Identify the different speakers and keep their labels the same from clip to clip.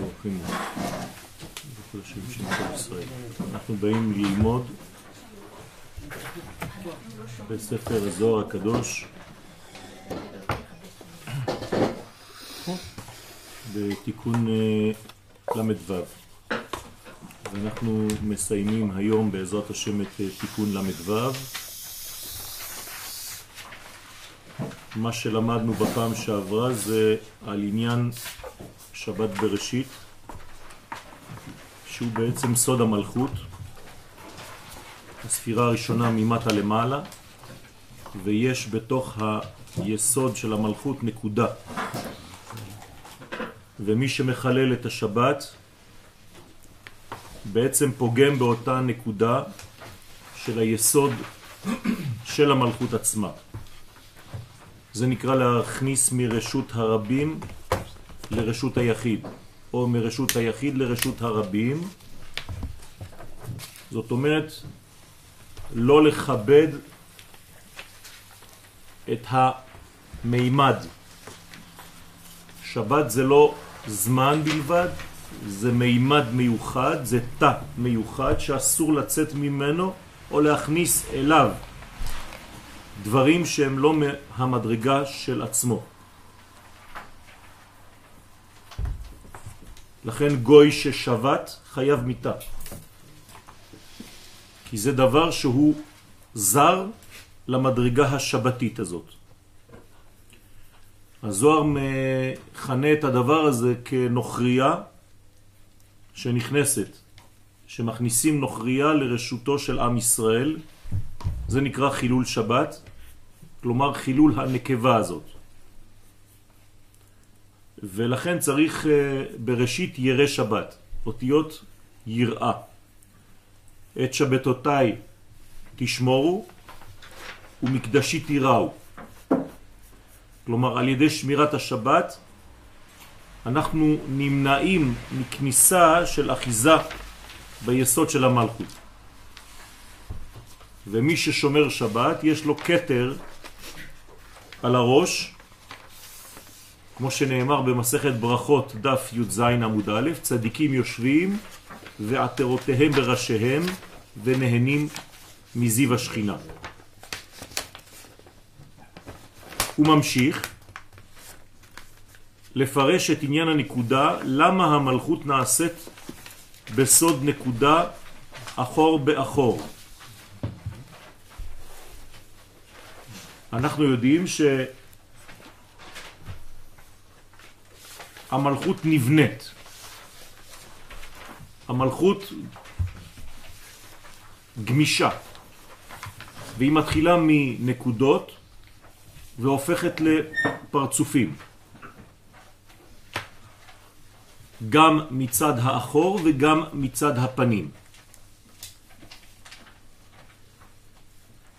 Speaker 1: ברוכים וקודשים של ישראל. אנחנו באים ללמוד בספר הזוהר הקדוש בתיקון אה, ל"ו ואנחנו מסיימים היום בעזרת השם את אה, תיקון ל"ו מה שלמדנו בפעם שעברה זה על עניין שבת בראשית, שהוא בעצם סוד המלכות, הספירה הראשונה ממטה למעלה, ויש בתוך היסוד של המלכות נקודה. ומי שמחלל את השבת בעצם פוגם באותה נקודה של היסוד של המלכות עצמה. זה נקרא להכניס מרשות הרבים לרשות היחיד, או מרשות היחיד לרשות הרבים. זאת אומרת, לא לכבד את המימד. שבת זה לא זמן בלבד, זה מימד מיוחד, זה תא מיוחד שאסור לצאת ממנו או להכניס אליו דברים שהם לא מהמדרגה של עצמו. לכן גוי ששבת חייב מיטה. כי זה דבר שהוא זר למדרגה השבתית הזאת. הזוהר מכנה את הדבר הזה כנוכריה שנכנסת, שמכניסים נוכריה לרשותו של עם ישראל, זה נקרא חילול שבת, כלומר חילול הנקבה הזאת. ולכן צריך אה, בראשית ירא שבת, אותיות יראה. את שבתותיי תשמורו ומקדשי תיראו. כלומר, על ידי שמירת השבת אנחנו נמנעים מכניסה של אחיזה ביסוד של המלכות. ומי ששומר שבת יש לו קטר על הראש, כמו שנאמר במסכת ברכות דף י"ז עמוד א', צדיקים יושבים ועטרותיהם בראשיהם ונהנים מזיו השכינה. הוא ממשיך לפרש את עניין הנקודה, למה המלכות נעשית בסוד נקודה אחור באחור. אנחנו יודעים שהמלכות נבנית. המלכות גמישה, והיא מתחילה מנקודות והופכת לפרצופים. גם מצד האחור וגם מצד הפנים.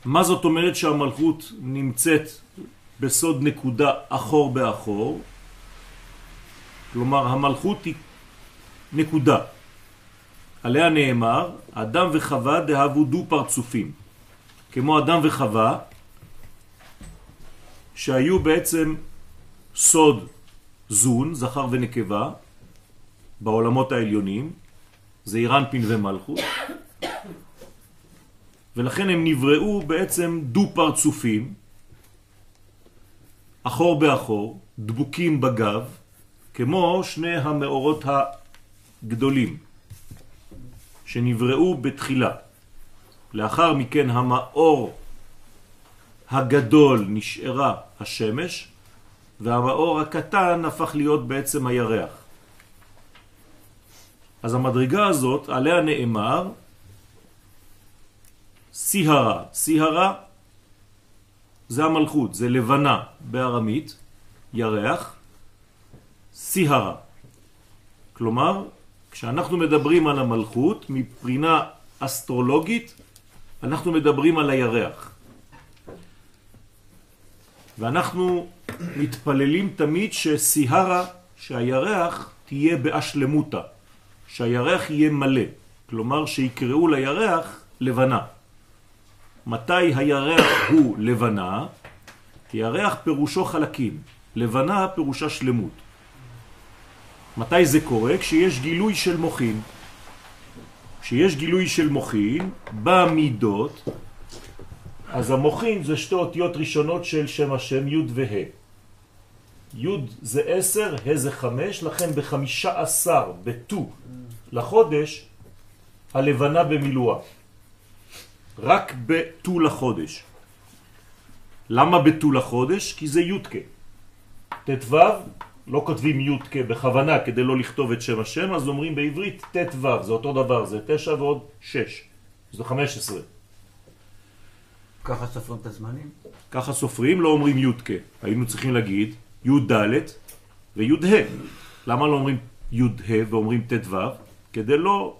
Speaker 1: מה זאת אומרת שהמלכות נמצאת בסוד נקודה אחור באחור? כלומר, המלכות היא נקודה. עליה נאמר, אדם וחווה דהבו דו פרצופים. כמו אדם וחווה, שהיו בעצם סוד זון, זכר ונקבה, בעולמות העליונים, זה אירנפין ומלכות, ולכן הם נבראו בעצם דו פרצופים, אחור באחור, דבוקים בגב, כמו שני המאורות הגדולים שנבראו בתחילה. לאחר מכן המאור הגדול נשארה השמש, והמאור הקטן הפך להיות בעצם הירח. אז המדרגה הזאת, עליה נאמר, סיהרה. סיהרה זה המלכות, זה לבנה בארמית, ירח, סיהרה. כלומר, כשאנחנו מדברים על המלכות, מבחינה אסטרולוגית, אנחנו מדברים על הירח. ואנחנו מתפללים תמיד שסיהרה, שהירח תהיה באשלמותה, שהירח יהיה מלא, כלומר שיקראו לירח לבנה. מתי הירח הוא לבנה? ירח פירושו חלקים, לבנה פירושה שלמות. מתי זה קורה? כשיש גילוי של מוחין. כשיש גילוי של מוחין במידות, אז המוחין זה שתי אותיות ראשונות של שם השם י' וה'. י' זה עשר, ה' זה חמש, לכן בחמישה עשר, בט"ו לחודש, הלבנה במילואה. רק בט"ו לחודש. למה בט"ו לחודש? כי זה י' ט"ו, לא כותבים י' בכוונה כדי לא לכתוב את שם השם, אז אומרים בעברית ט"ו, זה אותו דבר, זה תשע ועוד שש, זה חמש עשרה.
Speaker 2: ככה סופרים את הזמנים?
Speaker 1: ככה סופרים, לא אומרים י' היינו צריכים להגיד י"ד וי"ה. למה לא אומרים י"ה ואומרים ט"ו? כדי לא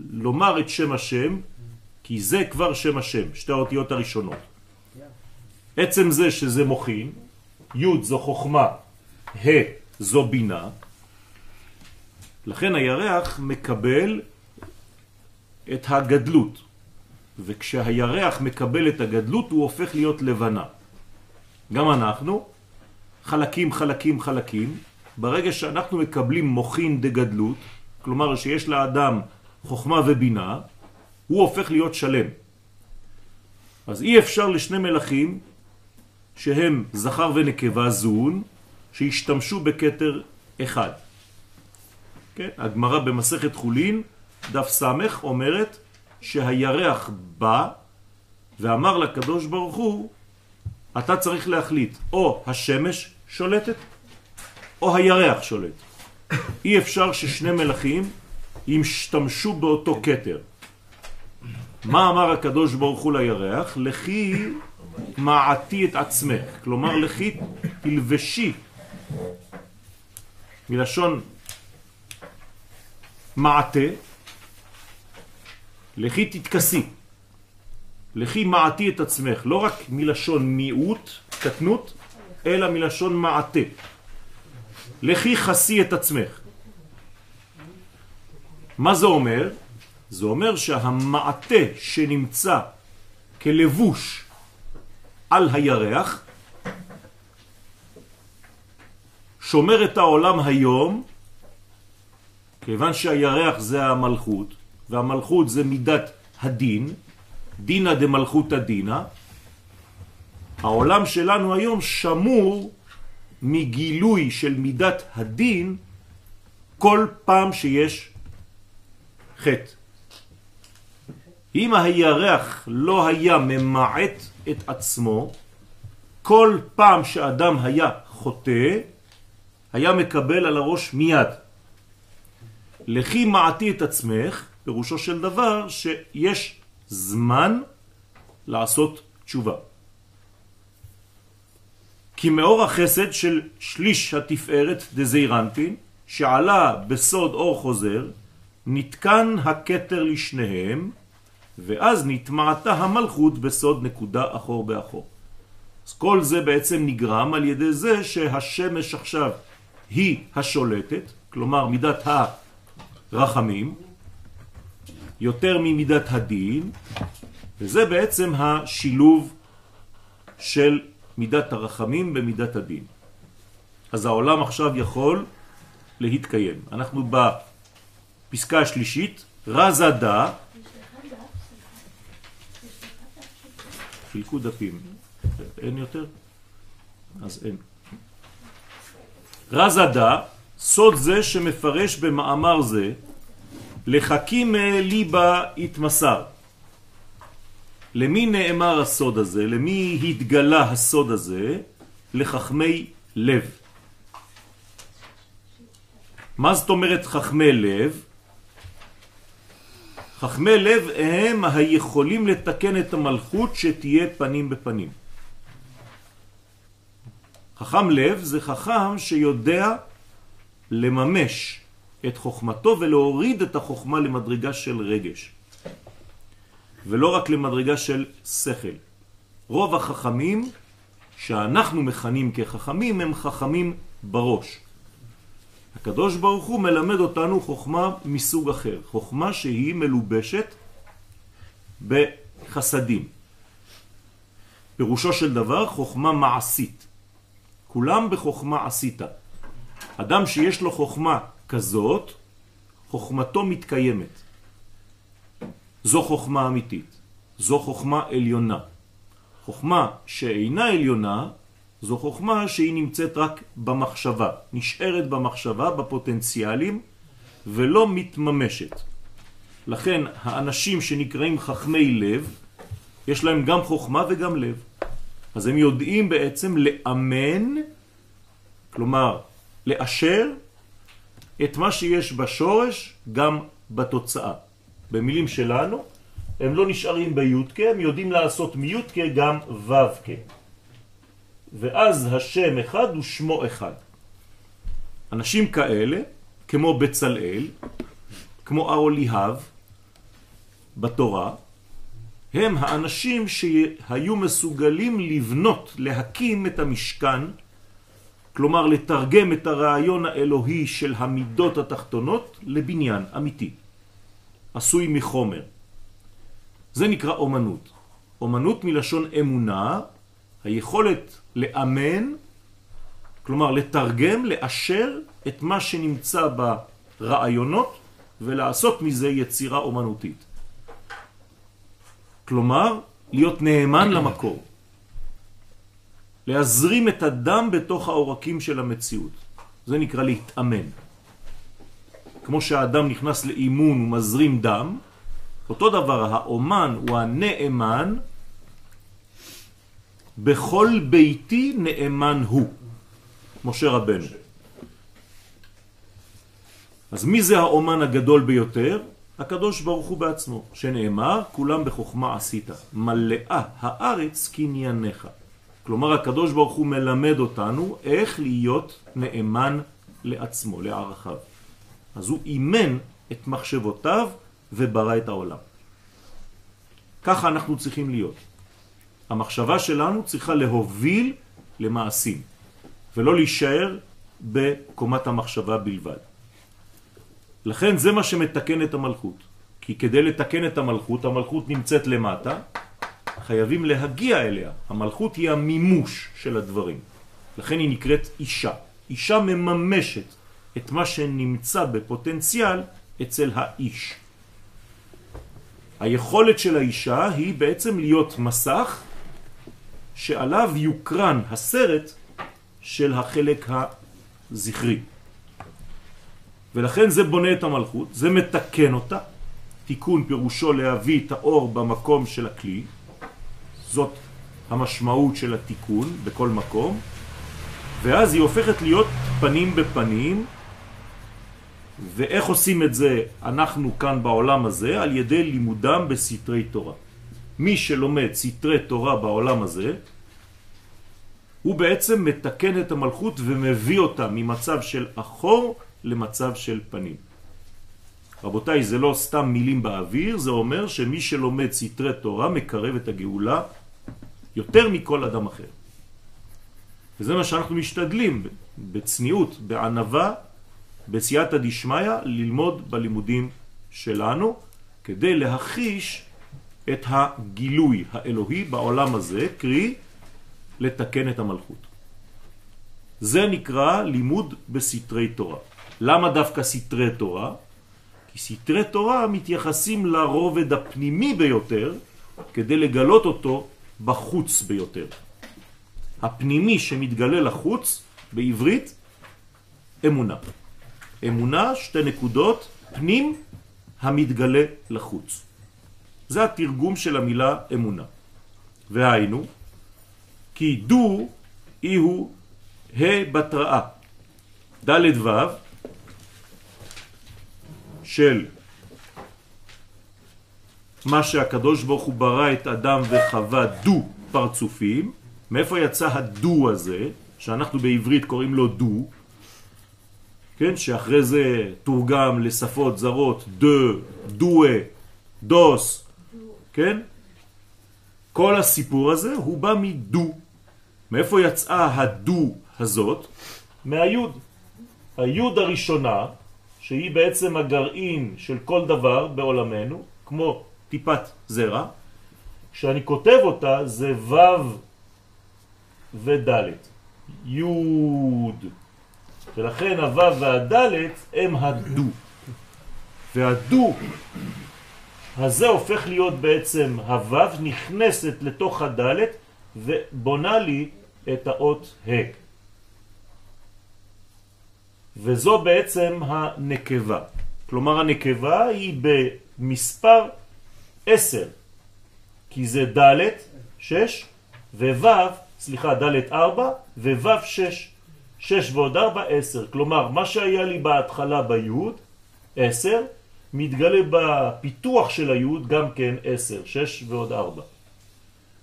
Speaker 1: לומר את שם השם, כי זה כבר שם השם, שתי האותיות הראשונות. עצם זה שזה מוכין, י' זו חוכמה, ה' זו בינה, לכן הירח מקבל את הגדלות, וכשהירח מקבל את הגדלות הוא הופך להיות לבנה. גם אנחנו, חלקים, חלקים, חלקים, ברגע שאנחנו מקבלים מוכין דגדלות, כלומר שיש לאדם חוכמה ובינה, הוא הופך להיות שלם. אז אי אפשר לשני מלאכים שהם זכר ונקבה זון, שהשתמשו בקטר אחד. כן? הגמרא במסכת חולין, דף סמך, אומרת שהירח בא ואמר לקדוש ברוך הוא, אתה צריך להחליט, או השמש שולטת, או הירח שולט. אי אפשר ששני מלאכים ישתמשו באותו קטר. מה אמר הקדוש ברוך הוא לירח? לכי מעתי את עצמך. כלומר, לכי תלבשי. מלשון מעתה, לכי תתכסי. לכי מעתי את עצמך, לא רק מלשון מיעוט, קטנות, אלא מלשון מעתה. לכי חסי את עצמך. מה זה אומר? זה אומר שהמעטה שנמצא כלבוש על הירח שומר את העולם היום, כיוון שהירח זה המלכות, והמלכות זה מידת הדין, דינה דמלכות הדינה, העולם שלנו היום שמור מגילוי של מידת הדין כל פעם שיש חטא. אם הירח לא היה ממעט את עצמו, כל פעם שאדם היה חוטא, היה מקבל על הראש מיד. לכי מעטי את עצמך, פירושו של דבר שיש זמן לעשות תשובה. כי מאור החסד של שליש התפארת דזיירנטין, שעלה בסוד אור חוזר, נתקן הקטר לשניהם, ואז נתמעתה המלכות בסוד נקודה אחור באחור. אז כל זה בעצם נגרם על ידי זה שהשמש עכשיו היא השולטת, כלומר מידת הרחמים, יותר ממידת הדין, וזה בעצם השילוב של מידת הרחמים במידת הדין. אז העולם עכשיו יכול להתקיים. אנחנו בפסקה השלישית, רזדה, חילקו דפים, אין יותר? אז אין. רזדה, סוד זה שמפרש במאמר זה, לחכים ליבה התמסר. למי נאמר הסוד הזה? למי התגלה הסוד הזה? לחכמי לב. מה זאת אומרת חכמי לב? חכמי לב הם היכולים לתקן את המלכות שתהיה פנים בפנים. חכם לב זה חכם שיודע לממש את חוכמתו ולהוריד את החוכמה למדרגה של רגש. ולא רק למדרגה של שכל. רוב החכמים שאנחנו מכנים כחכמים הם חכמים בראש. הקדוש ברוך הוא מלמד אותנו חוכמה מסוג אחר, חוכמה שהיא מלובשת בחסדים. פירושו של דבר חוכמה מעשית. כולם בחוכמה עשית. אדם שיש לו חוכמה כזאת, חוכמתו מתקיימת. זו חוכמה אמיתית, זו חוכמה עליונה. חוכמה שאינה עליונה, זו חוכמה שהיא נמצאת רק במחשבה, נשארת במחשבה, בפוטנציאלים, ולא מתממשת. לכן האנשים שנקראים חכמי לב, יש להם גם חוכמה וגם לב. אז הם יודעים בעצם לאמן, כלומר לאשר את מה שיש בשורש גם בתוצאה. במילים שלנו, הם לא נשארים בי"ק, הם יודעים לעשות מי"ק גם ו"ק. ואז השם אחד הוא שמו אחד. אנשים כאלה, כמו בצלאל, כמו ארוליהב בתורה, הם האנשים שהיו מסוגלים לבנות, להקים את המשכן, כלומר לתרגם את הרעיון האלוהי של המידות התחתונות לבניין אמיתי, עשוי מחומר. זה נקרא אומנות. אומנות מלשון אמונה, היכולת לאמן, כלומר לתרגם, לאשר את מה שנמצא ברעיונות ולעשות מזה יצירה אומנותית. כלומר, להיות נאמן למקור. להזרים את הדם בתוך העורקים של המציאות. זה נקרא להתאמן. כמו שהאדם נכנס לאימון ומזרים דם, אותו דבר האומן הוא הנאמן, בכל ביתי נאמן הוא, משה רבנו. אז מי זה האומן הגדול ביותר? הקדוש ברוך הוא בעצמו, שנאמר, כולם בחוכמה עשית, מלאה הארץ קנייניך. כלומר, הקדוש ברוך הוא מלמד אותנו איך להיות נאמן לעצמו, לערכיו. אז הוא אימן את מחשבותיו וברא את העולם. ככה אנחנו צריכים להיות. המחשבה שלנו צריכה להוביל למעשים, ולא להישאר בקומת המחשבה בלבד. לכן זה מה שמתקן את המלכות. כי כדי לתקן את המלכות, המלכות נמצאת למטה, חייבים להגיע אליה. המלכות היא המימוש של הדברים. לכן היא נקראת אישה. אישה מממשת את מה שנמצא בפוטנציאל אצל האיש. היכולת של האישה היא בעצם להיות מסך שעליו יוקרן הסרט של החלק הזכרי. ולכן זה בונה את המלכות, זה מתקן אותה. תיקון פירושו להביא את האור במקום של הכלי, זאת המשמעות של התיקון בכל מקום, ואז היא הופכת להיות פנים בפנים, ואיך עושים את זה אנחנו כאן בעולם הזה? על ידי לימודם בסתרי תורה. מי שלומד סתרי תורה בעולם הזה, הוא בעצם מתקן את המלכות ומביא אותה ממצב של אחור למצב של פנים. רבותיי, זה לא סתם מילים באוויר, זה אומר שמי שלומד סתרי תורה מקרב את הגאולה יותר מכל אדם אחר. וזה מה שאנחנו משתדלים בצניעות, בענבה, בסייעתא דשמיא, ללמוד בלימודים שלנו, כדי להחיש את הגילוי האלוהי בעולם הזה, קרי לתקן את המלכות. זה נקרא לימוד בסתרי תורה. למה דווקא סתרי תורה? כי סתרי תורה מתייחסים לרובד הפנימי ביותר כדי לגלות אותו בחוץ ביותר. הפנימי שמתגלה לחוץ בעברית אמונה. אמונה, שתי נקודות, פנים המתגלה לחוץ. זה התרגום של המילה אמונה. והיינו, כי דו אי הוא ה' בתראה. ד' ו' של מה שהקדוש ברוך הוא ברא את אדם וחווה דו פרצופים, מאיפה יצא הדו הזה, שאנחנו בעברית קוראים לו דו, כן, שאחרי זה תורגם לשפות זרות, דו, דואה, דוס, כן? כל הסיפור הזה הוא בא מדו. מאיפה יצאה הדו הזאת? מהיוד. היוד הראשונה שהיא בעצם הגרעין של כל דבר בעולמנו, כמו טיפת זרע, כשאני כותב אותה זה ו' וד', י', ולכן הוו והדלת הם הדו. והדו הזה הופך להיות בעצם הוו, נכנסת לתוך הדלת ובונה לי את האות ה'. וזו בעצם הנקבה. כלומר הנקבה היא במספר 10, כי זה ד' 6 וו', סליחה, ד' 4 וו' 6. 6 ועוד 4, 10. כלומר, מה שהיה לי בהתחלה ביוד, 10, מתגלה בפיתוח של היוד גם כן 10, 6 ועוד 4.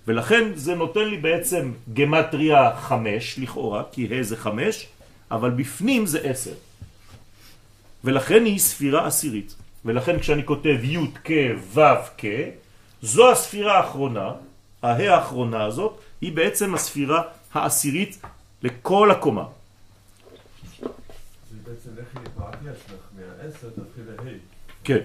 Speaker 1: ולכן זה נותן לי בעצם גמטריה 5 לכאורה, כי ה' זה 5, אבל בפנים זה 10. ולכן היא ספירה עשירית. ולכן כשאני כותב י' כ' ו' כ', זו הספירה האחרונה, הה האחרונה הזאת, היא בעצם הספירה העשירית לכל הקומה. כן.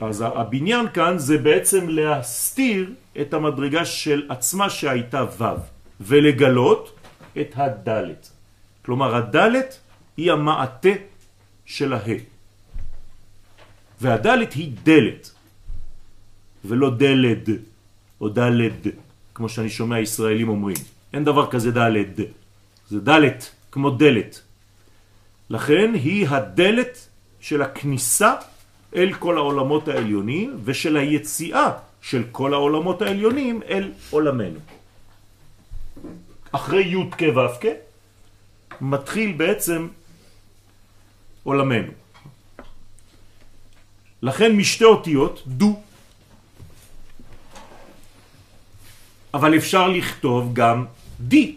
Speaker 1: אז הבניין כאן זה בעצם להסתיר את המדרגה של עצמה שהייתה ו' ולגלות את הדלת. כלומר הדלת היא המעטה של הה. והדלת היא דלת, ולא דלד או דלד, כמו שאני שומע ישראלים אומרים. אין דבר כזה דלד, זה דלת, כמו דלת. לכן היא הדלת של הכניסה אל כל העולמות העליונים ושל היציאה של כל העולמות העליונים אל עולמנו. אחרי י' כ' ו' כ' מתחיל בעצם עולמנו. לכן משתי אותיות דו. אבל אפשר לכתוב גם די.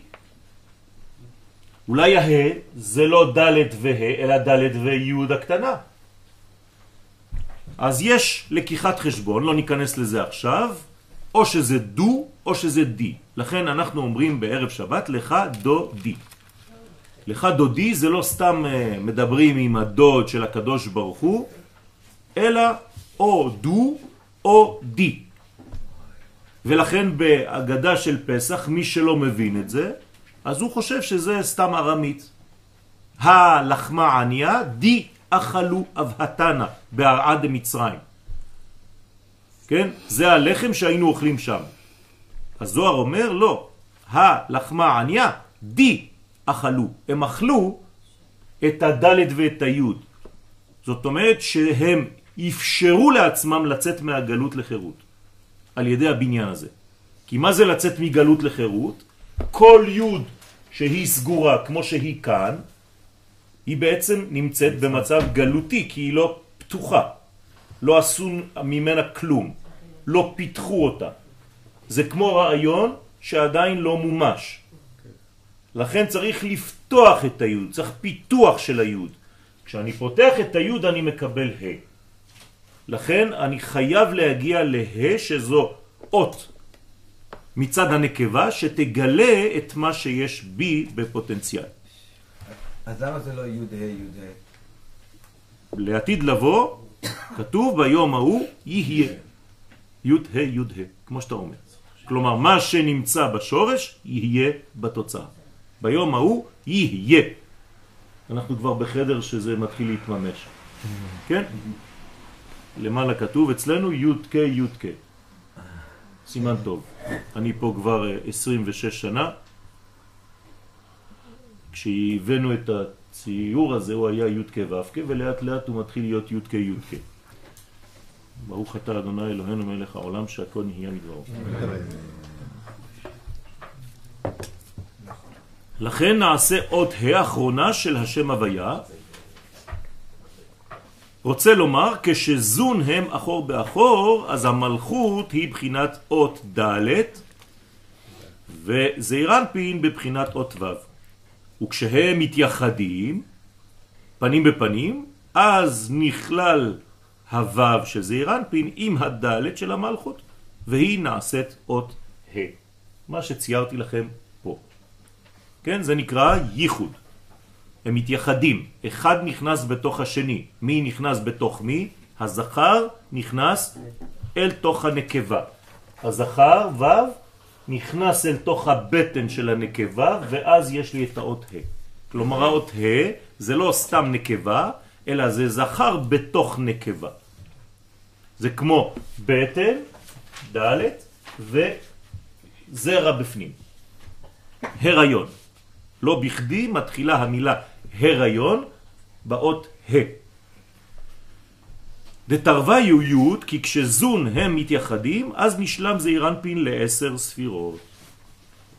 Speaker 1: אולי הה זה לא ד' וה' אלא ד' וי' הקטנה. אז יש לקיחת חשבון, לא ניכנס לזה עכשיו, או שזה דו או שזה די. לכן אנחנו אומרים בערב שבת לך דו די. לך דודי זה לא סתם אה, מדברים עם הדוד של הקדוש ברוך הוא, אלא או דו או די. ולכן בהגדה של פסח, מי שלא מבין את זה, אז הוא חושב שזה סתם ארמית. הלחמה עניה, די אכלו אבהתנה בהרעה דמצרים. כן? זה הלחם שהיינו אוכלים שם. הזוהר אומר לא, הלחמה עניה, די אכלו. הם אכלו את הדלת ואת היוד. זאת אומרת שהם אפשרו לעצמם לצאת מהגלות לחירות על ידי הבניין הזה. כי מה זה לצאת מגלות לחירות? כל יוד שהיא סגורה כמו שהיא כאן, היא בעצם נמצאת במצב גלותי, כי היא לא פתוחה. לא עשו ממנה כלום. לא פיתחו אותה. זה כמו רעיון שעדיין לא מומש. לכן צריך לפתוח את היוד, צריך פיתוח של היוד. כשאני פותח את היוד אני מקבל ה'. לכן אני חייב להגיע לה שזו אות מצד הנקבה שתגלה את מה שיש בי בפוטנציאל.
Speaker 3: אז למה זה לא י' ה' י'
Speaker 1: ה'? לעתיד לבוא, כתוב ביום ההוא יהיה י' ה' י' ה', כמו שאתה אומר. כלומר, מה שנמצא בשורש יהיה בתוצאה. ביום ההוא יהיה. אנחנו כבר בחדר שזה מתחיל להתממש. כן? למעלה כתוב אצלנו י' כ' י' כ'. סימן טוב. אני פה כבר 26 אה, שנה. כשהבאנו את הציור הזה הוא היה י' כ' ו' כ' ולאט לאט הוא מתחיל להיות י' כ' י' כ'. ברוך אתה אדוני אלוהינו מלך העולם שהכל נהיה מדברו. לכן נעשה עוד האחרונה של השם הוויה רוצה לומר, כשזון הם אחור באחור, אז המלכות היא בחינת אות ד' וזעיר אנפין בבחינת אות ו'. וכשהם מתייחדים, פנים בפנים, אז נכלל הו' של זעיר אנפין עם הד' של המלכות, והיא נעשית אות ה'. מה שציירתי לכם. כן, זה נקרא ייחוד. הם מתייחדים, אחד נכנס בתוך השני. מי נכנס בתוך מי? הזכר נכנס אל תוך הנקבה. הזכר, ו', נכנס אל תוך הבטן של הנקבה, ואז יש לי את האות ה'. כלומר האות ה' זה לא סתם נקבה, אלא זה זכר בתוך נקבה. זה כמו בטן, ד' וזרע בפנים. הריון. לא בכדי מתחילה המילה הריון באות ה'. דתרווה יהיות, כי כשזון הם מתייחדים, אז נשלם זעיר אנפין לעשר ספירות.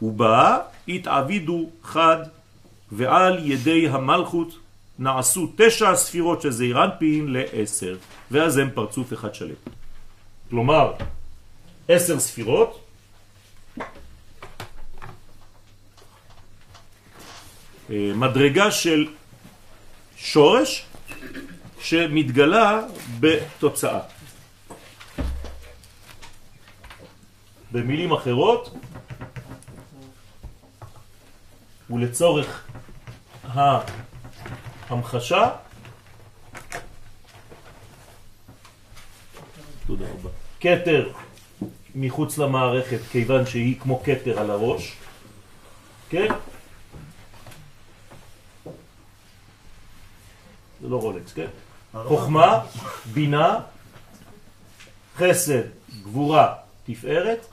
Speaker 1: ובא התעבידו חד, ועל ידי המלכות נעשו תשע ספירות של זעיר אנפין לעשר, ואז הם פרצוף אחד שלם. כלומר, עשר ספירות, מדרגה של שורש שמתגלה בתוצאה. במילים אחרות, ולצורך ההמחשה, רבה. קטר מחוץ למערכת כיוון שהיא כמו קטר על הראש, כן? זה לא רולקס, כן? חוכמה, בינה, חסד, גבורה, תפארת,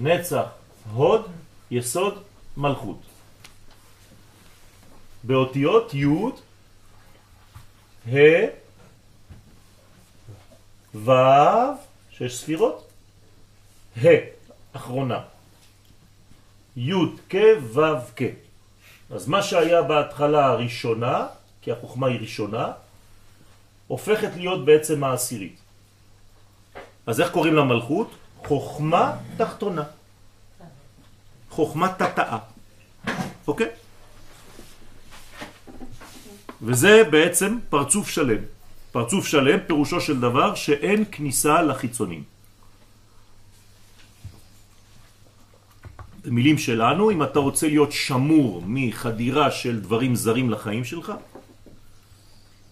Speaker 1: נצח, הוד, יסוד, מלכות. באותיות י', ה', ו', שש ספירות, ה', אחרונה, י' כ', ו' כ'. אז מה שהיה בהתחלה הראשונה, כי החוכמה היא ראשונה, הופכת להיות בעצם העשירית. אז איך קוראים למלכות? חוכמה תחתונה. חוכמה תתאה. אוקיי? וזה בעצם פרצוף שלם. פרצוף שלם פירושו של דבר שאין כניסה לחיצונים. במילים שלנו, אם אתה רוצה להיות שמור מחדירה של דברים זרים לחיים שלך,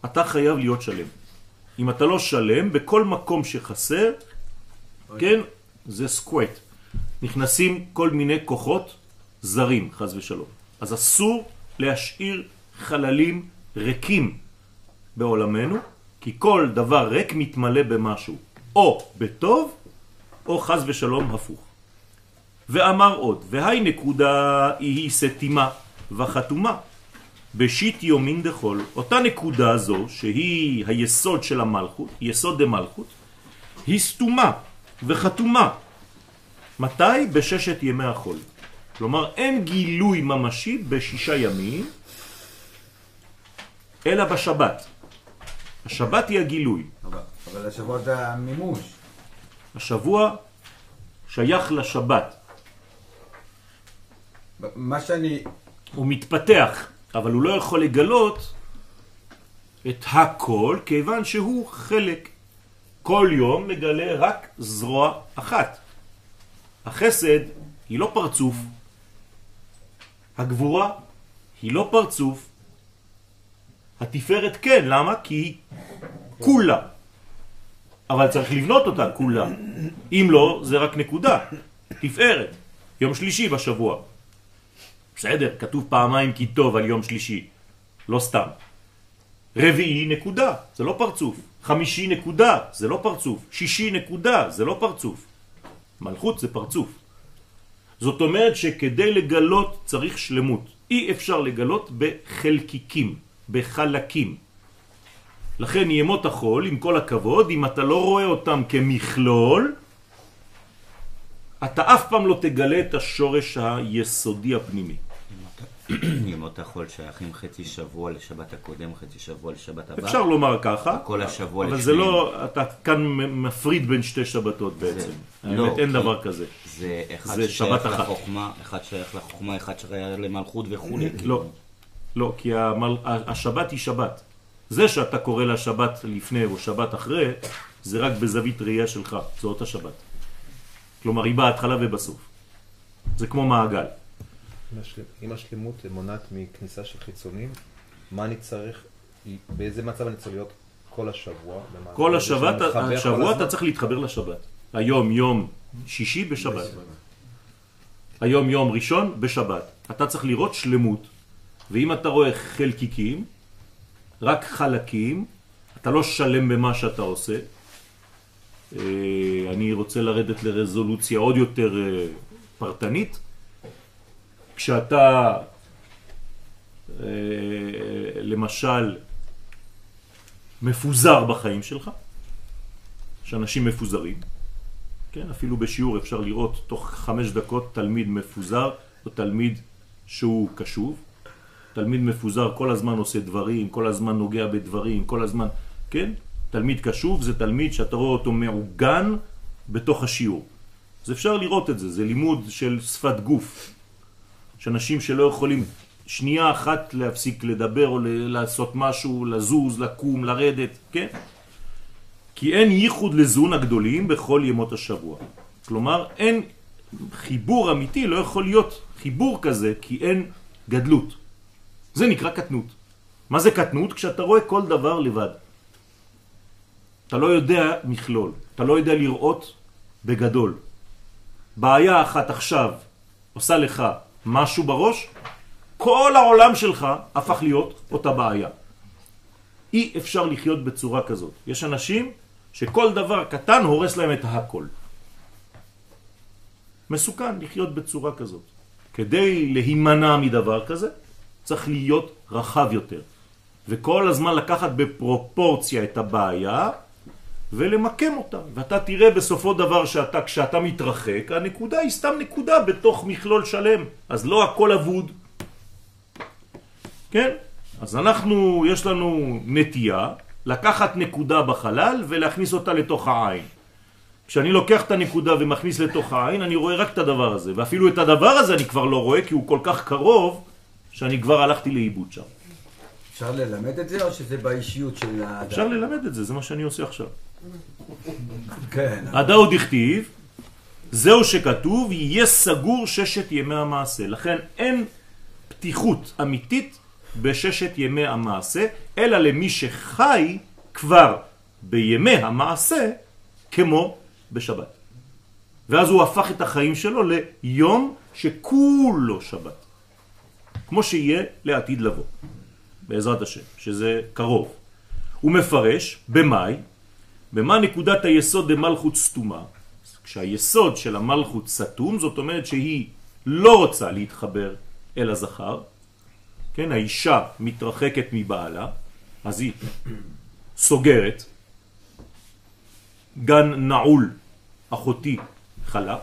Speaker 1: אתה חייב להיות שלם. אם אתה לא שלם, בכל מקום שחסר, כן, זה סקווט. נכנסים כל מיני כוחות זרים, חז ושלום. אז אסור להשאיר חללים ריקים בעולמנו, כי כל דבר ריק מתמלא במשהו, או בטוב, או חז ושלום הפוך. ואמר עוד, והי נקודה היא סתימה וחתומה. בשיט יומין דחול, אותה נקודה זו, שהיא היסוד של המלכות, יסוד דמלכות, היא סתומה וחתומה. מתי? בששת ימי החול. כלומר, אין גילוי ממשי בשישה ימים, אלא בשבת. השבת היא הגילוי.
Speaker 3: אבל, אבל השבוע זה המימוש.
Speaker 1: השבוע שייך לשבת.
Speaker 3: מה שאני...
Speaker 1: הוא מתפתח, אבל הוא לא יכול לגלות את הכל, כיוון שהוא חלק. כל יום מגלה רק זרוע אחת. החסד היא לא פרצוף, הגבורה היא לא פרצוף, התפארת כן, למה? כי היא כולה. אבל צריך לבנות אותה כולה. אם לא, זה רק נקודה. תפארת. יום שלישי בשבוע. בסדר, כתוב פעמיים כי טוב על יום שלישי. לא סתם. רביעי נקודה, זה לא פרצוף. חמישי נקודה, זה לא פרצוף. שישי נקודה, זה לא פרצוף. מלכות זה פרצוף. זאת אומרת שכדי לגלות צריך שלמות. אי אפשר לגלות בחלקיקים, בחלקים. לכן ימות החול, עם כל הכבוד, אם אתה לא רואה אותם כמכלול, אתה אף פעם לא תגלה את השורש היסודי הפנימי.
Speaker 4: ימות החול שייכים חצי שבוע לשבת הקודם, חצי שבוע לשבת הבא.
Speaker 1: אפשר לומר ככה,
Speaker 4: כל השבוע
Speaker 1: אבל
Speaker 4: לשניהם.
Speaker 1: זה לא, אתה כאן מפריד בין שתי שבתות בעצם.
Speaker 4: לא,
Speaker 1: האמת, אין דבר כזה.
Speaker 4: זה אחד ששייך. לחוכמה, אחד שייך לחוכמה, אחד שייך למלכות וכולי.
Speaker 1: לא, לא, כי. השבת היא שבת. זה שאתה קורא לה שבת לפני או שבת אחרי, זה רק בזווית ראייה שלך, זו אותה שבת. כלומר, היא בהתחלה ובסוף. זה כמו מעגל.
Speaker 5: אם השל- אם השלמות מונעת מכניסה של חיצונים, מה אני צריך, באיזה מצב אני צריך להיות כל השבוע?
Speaker 1: כל השבת, השבוע? אתה צריך להתחבר לשבת. היום יום שישי בשבת. היום יום ראשון בשבת. אתה צריך לראות שלמות. ואם אתה רואה חלקיקים, רק חלקים, אתה לא שלם במה שאתה עושה. אה, אני רוצה לרדת לרזולוציה עוד יותר אה, פרטנית. כשאתה, אה, למשל, מפוזר בחיים שלך, שאנשים מפוזרים, כן, אפילו בשיעור אפשר לראות תוך חמש דקות תלמיד מפוזר או תלמיד שהוא קשוב. תלמיד מפוזר כל הזמן עושה דברים, כל הזמן נוגע בדברים, כל הזמן, כן? תלמיד קשוב זה תלמיד שאתה רואה אותו מעוגן בתוך השיעור. אז אפשר לראות את זה, זה לימוד של שפת גוף. יש אנשים שלא יכולים שנייה אחת להפסיק לדבר או לעשות משהו, לזוז, לקום, לרדת, כן? כי אין ייחוד לזון הגדולים בכל ימות השבוע. כלומר, אין חיבור אמיתי, לא יכול להיות חיבור כזה, כי אין גדלות. זה נקרא קטנות. מה זה קטנות? כשאתה רואה כל דבר לבד. אתה לא יודע מכלול, אתה לא יודע לראות בגדול. בעיה אחת עכשיו עושה לך משהו בראש, כל העולם שלך הפך להיות אותה בעיה. אי אפשר לחיות בצורה כזאת. יש אנשים שכל דבר קטן הורס להם את הכל. מסוכן לחיות בצורה כזאת. כדי להימנע מדבר כזה, צריך להיות רחב יותר. וכל הזמן לקחת בפרופורציה את הבעיה ולמקם אותה. ואתה תראה בסופו דבר שאתה, כשאתה מתרחק, הנקודה היא סתם נקודה בתוך מכלול שלם. אז לא הכל אבוד. כן? אז אנחנו, יש לנו נטייה לקחת נקודה בחלל ולהכניס אותה לתוך העין. כשאני לוקח את הנקודה ומכניס לתוך העין, אני רואה רק את הדבר הזה. ואפילו את הדבר הזה אני כבר לא רואה, כי הוא כל כך קרוב, שאני כבר הלכתי לאיבוד שם.
Speaker 3: אפשר ללמד את זה או שזה באישיות של האדם?
Speaker 1: אפשר ללמד את זה, זה מה שאני עושה עכשיו.
Speaker 3: כן.
Speaker 1: הדאו דכתיב, זהו שכתוב, יהיה סגור ששת ימי המעשה. לכן אין פתיחות אמיתית בששת ימי המעשה, אלא למי שחי כבר בימי המעשה, כמו בשבת. ואז הוא הפך את החיים שלו ליום שכולו שבת. כמו שיהיה לעתיד לבוא, בעזרת השם, שזה קרוב. הוא מפרש במאי, במה נקודת היסוד דמלכות סתומה. כשהיסוד של המלכות סתום, זאת אומרת שהיא לא רוצה להתחבר אל הזכר, כן, האישה מתרחקת מבעלה, אז היא סוגרת, גן נעול, אחותי חלה,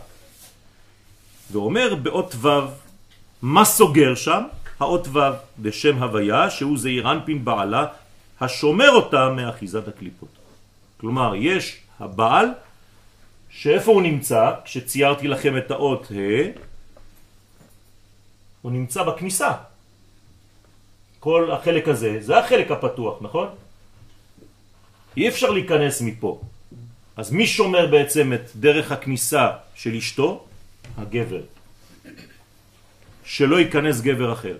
Speaker 1: ואומר באות ו' מה סוגר שם? האות ו' בשם הוויה, שהוא זעיר אנפין בעלה, השומר אותה מאחיזת הקליפות. כלומר, יש הבעל, שאיפה הוא נמצא? כשציירתי לכם את האות ה', הוא נמצא בכניסה. כל החלק הזה, זה החלק הפתוח, נכון? אי אפשר להיכנס מפה. אז מי שומר בעצם את דרך הכניסה של אשתו? הגבר. שלא ייכנס גבר אחר.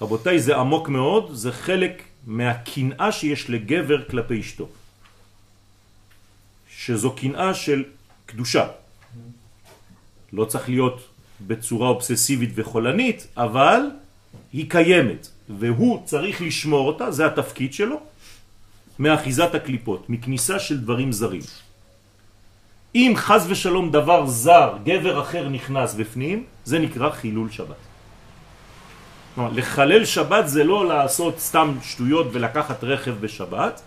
Speaker 1: רבותיי, זה עמוק מאוד, זה חלק מהקנאה שיש לגבר כלפי אשתו. שזו קנאה של קדושה. לא צריך להיות בצורה אובססיבית וחולנית, אבל היא קיימת, והוא צריך לשמור אותה, זה התפקיד שלו, מאחיזת הקליפות, מכניסה של דברים זרים. אם חז ושלום דבר זר, גבר אחר נכנס בפנים, זה נקרא חילול שבת. כלומר, לחלל שבת זה לא לעשות סתם שטויות ולקחת רכב בשבת,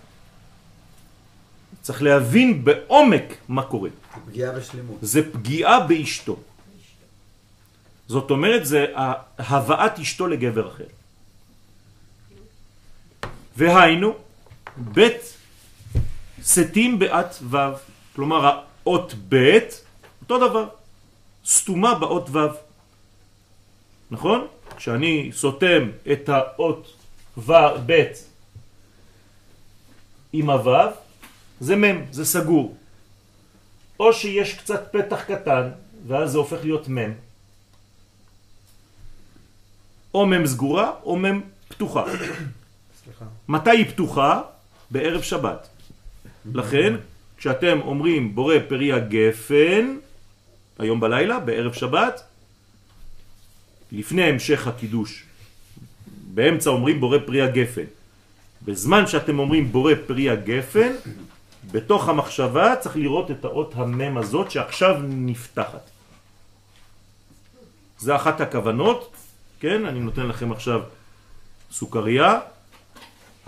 Speaker 1: צריך להבין בעומק מה קורה.
Speaker 3: זה פגיעה בשלמות.
Speaker 1: זה פגיעה באשתו. זאת אומרת, זה הבאת אשתו לגבר אחר. והיינו, בית סתים בעת ו', כלומר האות בית, אותו דבר, סתומה באות ו'. נכון? כשאני סותם את האות ו' ב' עם הו', זה מ', זה סגור. או שיש קצת פתח קטן, ואז זה הופך להיות מ', או מ' סגורה או מ' פתוחה.
Speaker 5: סליחה.
Speaker 1: מתי היא פתוחה? בערב שבת. לכן, כשאתם אומרים בורא פרי הגפן, היום בלילה, בערב שבת, לפני המשך הקידוש. באמצע אומרים בורא פרי הגפן. בזמן שאתם אומרים בורא פרי הגפן, בתוך המחשבה צריך לראות את האות המם הזאת שעכשיו נפתחת. זה אחת הכוונות, כן? אני נותן לכם עכשיו סוכריה.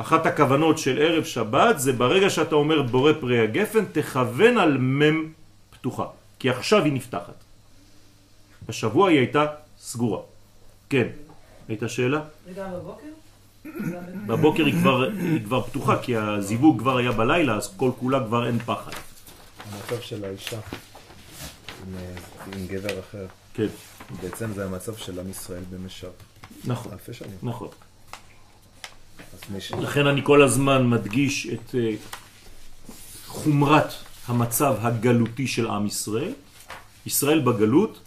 Speaker 1: אחת הכוונות של ערב שבת זה ברגע שאתה אומר בורא פרי הגפן, תכוון על מם פתוחה, כי עכשיו היא נפתחת. בשבוע היא הייתה סגורה. כן, הייתה שאלה?
Speaker 6: וגם בבוקר?
Speaker 1: בבוקר היא כבר, היא כבר פתוחה, כי הזיווג כבר היה בלילה, אז כל כולה כבר אין פחד.
Speaker 5: המצב של האישה עם, עם גבר אחר,
Speaker 1: כן,
Speaker 5: בעצם זה המצב של עם ישראל במשך
Speaker 1: נכון,
Speaker 5: אלפי שנים.
Speaker 1: נכון. לכן אני כל הזמן מדגיש את אה, חומרת המצב הגלותי של עם ישראל. ישראל בגלות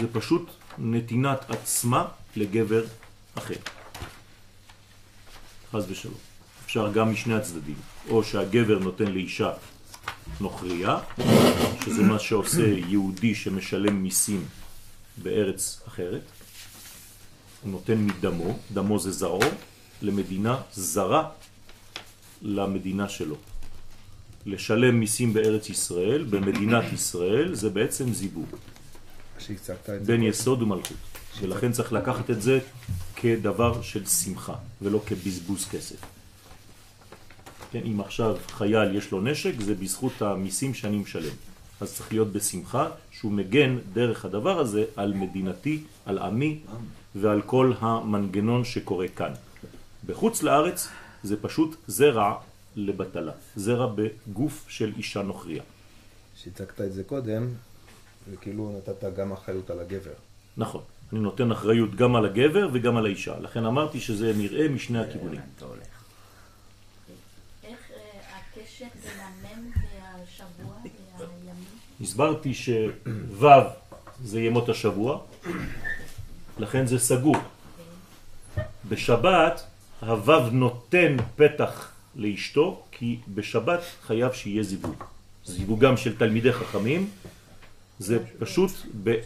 Speaker 1: זה פשוט נתינת עצמה לגבר אחר. חז ושלום. אפשר גם משני הצדדים. או שהגבר נותן לאישה נוכריה, שזה מה שעושה יהודי שמשלם מיסים בארץ אחרת. הוא נותן מדמו, דמו זה זרעו, למדינה זרה למדינה שלו. לשלם מיסים בארץ ישראל, במדינת ישראל, זה בעצם זיווג,
Speaker 5: זה,
Speaker 1: בין יסוד ומלכות. ולכן צריך לקחת את זה כדבר של שמחה, ולא כבזבוז כסף. כן, אם עכשיו חייל יש לו נשק, זה בזכות המיסים שאני משלם. אז צריך להיות בשמחה שהוא מגן דרך הדבר הזה על מדינתי, על עמי ועל כל המנגנון שקורה כאן. בחוץ לארץ זה פשוט זרע לבטלה, זרע בגוף של אישה נוכריה.
Speaker 5: כשהצגת את זה קודם, וכאילו נתת גם אחריות על הגבר.
Speaker 1: נכון, אני נותן אחריות גם על הגבר וגם על האישה, לכן אמרתי שזה נראה משני הכיוונים.
Speaker 7: אה, הקשר בין המם והשבוע והימים?
Speaker 1: הסברתי שו' זה ימות השבוע, לכן זה סגור. בשבת הו' נותן פתח לאשתו, כי בשבת חייב שיהיה זיווג. זיווגם של תלמידי חכמים זה פשוט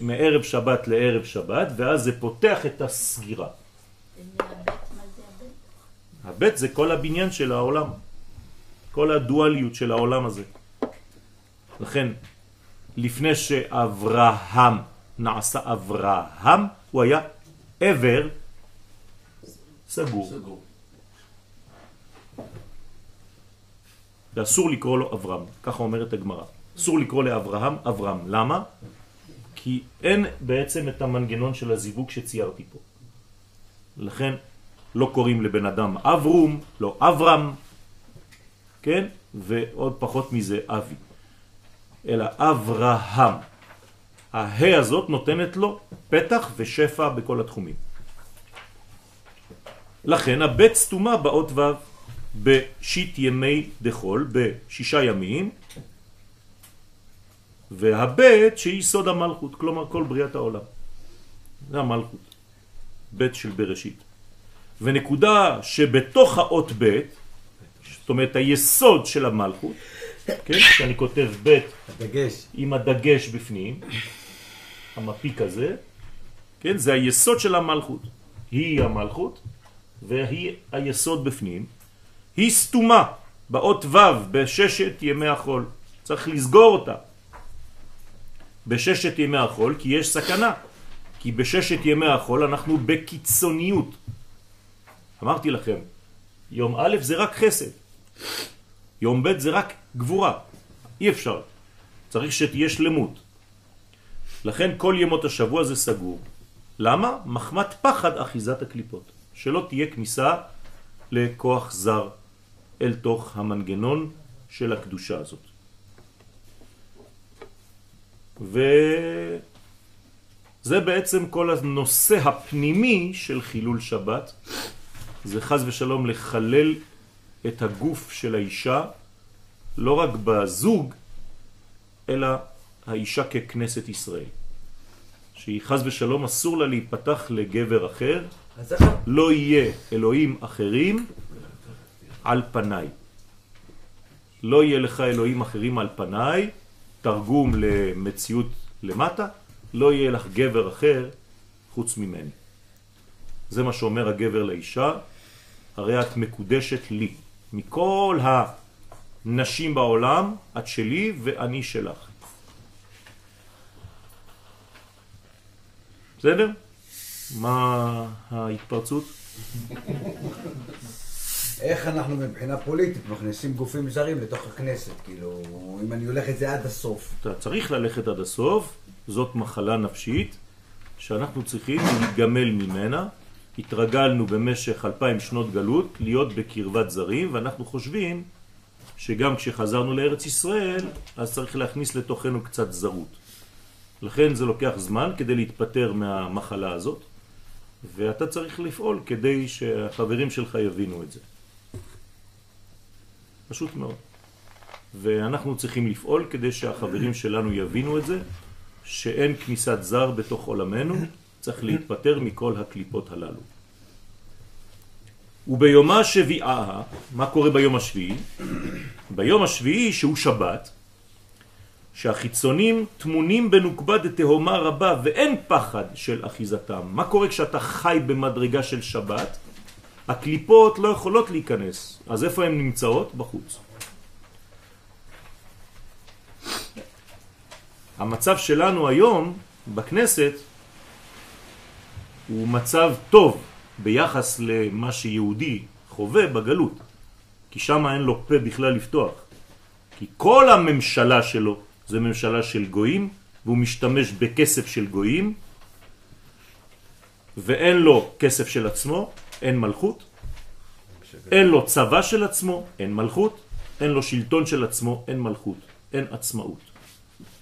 Speaker 1: מערב שבת לערב שבת, ואז זה פותח את הסגירה.
Speaker 7: הבית
Speaker 1: זה כל הבניין של העולם, כל הדואליות של העולם הזה. לכן, לפני שאברהם נעשה אברהם, הוא היה עבר סגור.
Speaker 2: סגור.
Speaker 1: ואסור לקרוא לו אברהם, ככה אומרת הגמרא. אסור לקרוא לאברהם אברהם. למה? כי אין בעצם את המנגנון של הזיווג שציירתי פה. לכן לא קוראים לבן אדם אברום, לא אברהם, כן? ועוד פחות מזה אבי. אלא אברהם. ההא הזאת נותנת לו פתח ושפע בכל התחומים. לכן הבית סתומה באות ו' בשיט ימי דחול, בשישה ימים, והבית שהיא סוד המלכות, כלומר כל בריאת העולם. זה המלכות, בית של בראשית. ונקודה שבתוך האות בית, זאת אומרת היסוד של המלכות, כן, שאני כותב בית
Speaker 3: הדגש.
Speaker 1: עם הדגש בפנים, המפיק הזה, כן, זה היסוד של המלכות. היא המלכות, והיא היסוד בפנים. היא סתומה באות ו' בששת ימי החול. צריך לסגור אותה. בששת ימי החול, כי יש סכנה. כי בששת ימי החול אנחנו בקיצוניות. אמרתי לכם, יום א' זה רק חסד. יום ב' זה רק גבורה. אי אפשר. צריך שתהיה שלמות. לכן כל ימות השבוע זה סגור. למה? מחמת פחד אחיזת הקליפות. שלא תהיה כניסה לכוח זר אל תוך המנגנון של הקדושה הזאת. וזה בעצם כל הנושא הפנימי של חילול שבת. זה חז ושלום לחלל את הגוף של האישה, לא רק בזוג, אלא האישה ככנסת ישראל. שהיא חז ושלום אסור לה להיפתח לגבר אחר,
Speaker 3: אז.
Speaker 1: לא יהיה אלוהים אחרים על פניי. לא יהיה לך אלוהים אחרים על פניי, תרגום למציאות למטה, לא יהיה לך גבר אחר חוץ ממני. זה מה שאומר הגבר לאישה, הרי את מקודשת לי. מכל הנשים בעולם, את שלי ואני שלך. בסדר? מה ההתפרצות?
Speaker 3: איך אנחנו מבחינה פוליטית מכניסים גופים זרים לתוך הכנסת, כאילו, אם אני הולך את זה עד הסוף.
Speaker 1: אתה צריך ללכת עד הסוף, זאת מחלה נפשית שאנחנו צריכים להיגמל ממנה. התרגלנו במשך אלפיים שנות גלות להיות בקרבת זרים, ואנחנו חושבים שגם כשחזרנו לארץ ישראל, אז צריך להכניס לתוכנו קצת זרות. לכן זה לוקח זמן כדי להתפטר מהמחלה הזאת, ואתה צריך לפעול כדי שהחברים שלך יבינו את זה. פשוט מאוד. ואנחנו צריכים לפעול כדי שהחברים שלנו יבינו את זה, שאין כניסת זר בתוך עולמנו, צריך להתפטר מכל הקליפות הללו. וביומה שביעה, מה קורה ביום השביעי? ביום השביעי שהוא שבת, שהחיצונים תמונים בנוקבה דתהומה רבה ואין פחד של אחיזתם. מה קורה כשאתה חי במדרגה של שבת? הקליפות לא יכולות להיכנס. אז איפה הן נמצאות? בחוץ. המצב שלנו היום בכנסת הוא מצב טוב ביחס למה שיהודי חווה בגלות, כי שם אין לו פה בכלל לפתוח. כי כל הממשלה שלו זה ממשלה של גויים, והוא משתמש בכסף של גויים, ואין לו כסף של עצמו, אין מלכות, אין לו צבא של עצמו, אין מלכות, אין לו שלטון של עצמו, אין מלכות, אין עצמאות.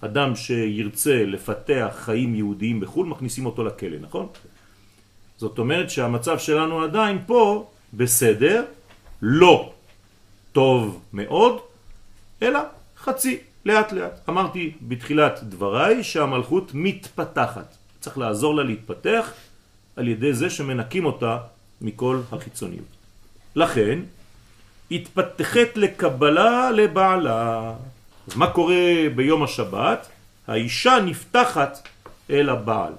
Speaker 1: אדם שירצה לפתח חיים יהודיים בחו"ל, מכניסים אותו לכלא, נכון? זאת אומרת שהמצב שלנו עדיין פה בסדר, לא טוב מאוד, אלא חצי, לאט לאט. אמרתי בתחילת דבריי שהמלכות מתפתחת. צריך לעזור לה להתפתח על ידי זה שמנקים אותה מכל החיצוניות. לכן, התפתחת לקבלה לבעלה. אז מה קורה ביום השבת? האישה נפתחת אל הבעל.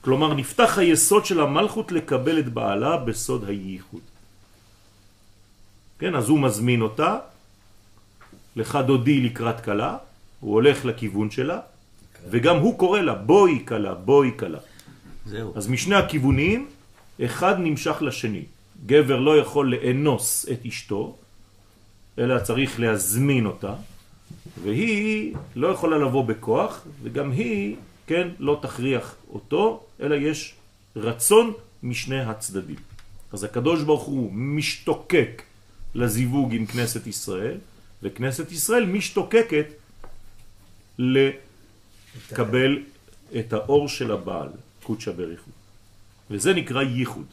Speaker 1: כלומר, נפתח היסוד של המלכות לקבל את בעלה בסוד הייחוד. כן, אז הוא מזמין אותה, לך דודי לקראת קלה, הוא הולך לכיוון שלה, וגם הוא קורא לה, בואי קלה, בואי קלה.
Speaker 4: זהו.
Speaker 1: אז משני הכיוונים, אחד נמשך לשני. גבר לא יכול לאנוס את אשתו, אלא צריך להזמין אותה, והיא לא יכולה לבוא בכוח, וגם היא, כן, לא תכריח אותו, אלא יש רצון משני הצדדים. אז הקדוש ברוך הוא משתוקק לזיווג עם כנסת ישראל, וכנסת ישראל משתוקקת לקבל את האור של הבעל, קודשא בריחו. וזה נקרא ייחוד.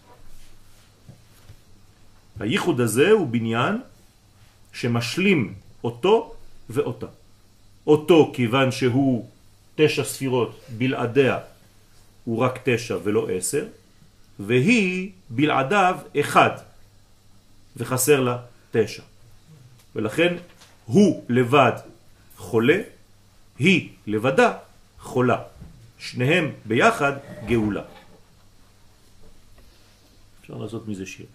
Speaker 1: הייחוד הזה הוא בניין שמשלים אותו ואותה. אותו כיוון שהוא תשע ספירות בלעדיה הוא רק תשע ולא עשר, והיא בלעדיו אחד, וחסר לה תשע. ולכן הוא לבד חולה, היא לבדה חולה. שניהם ביחד גאולה. אפשר לעשות מזה שיר.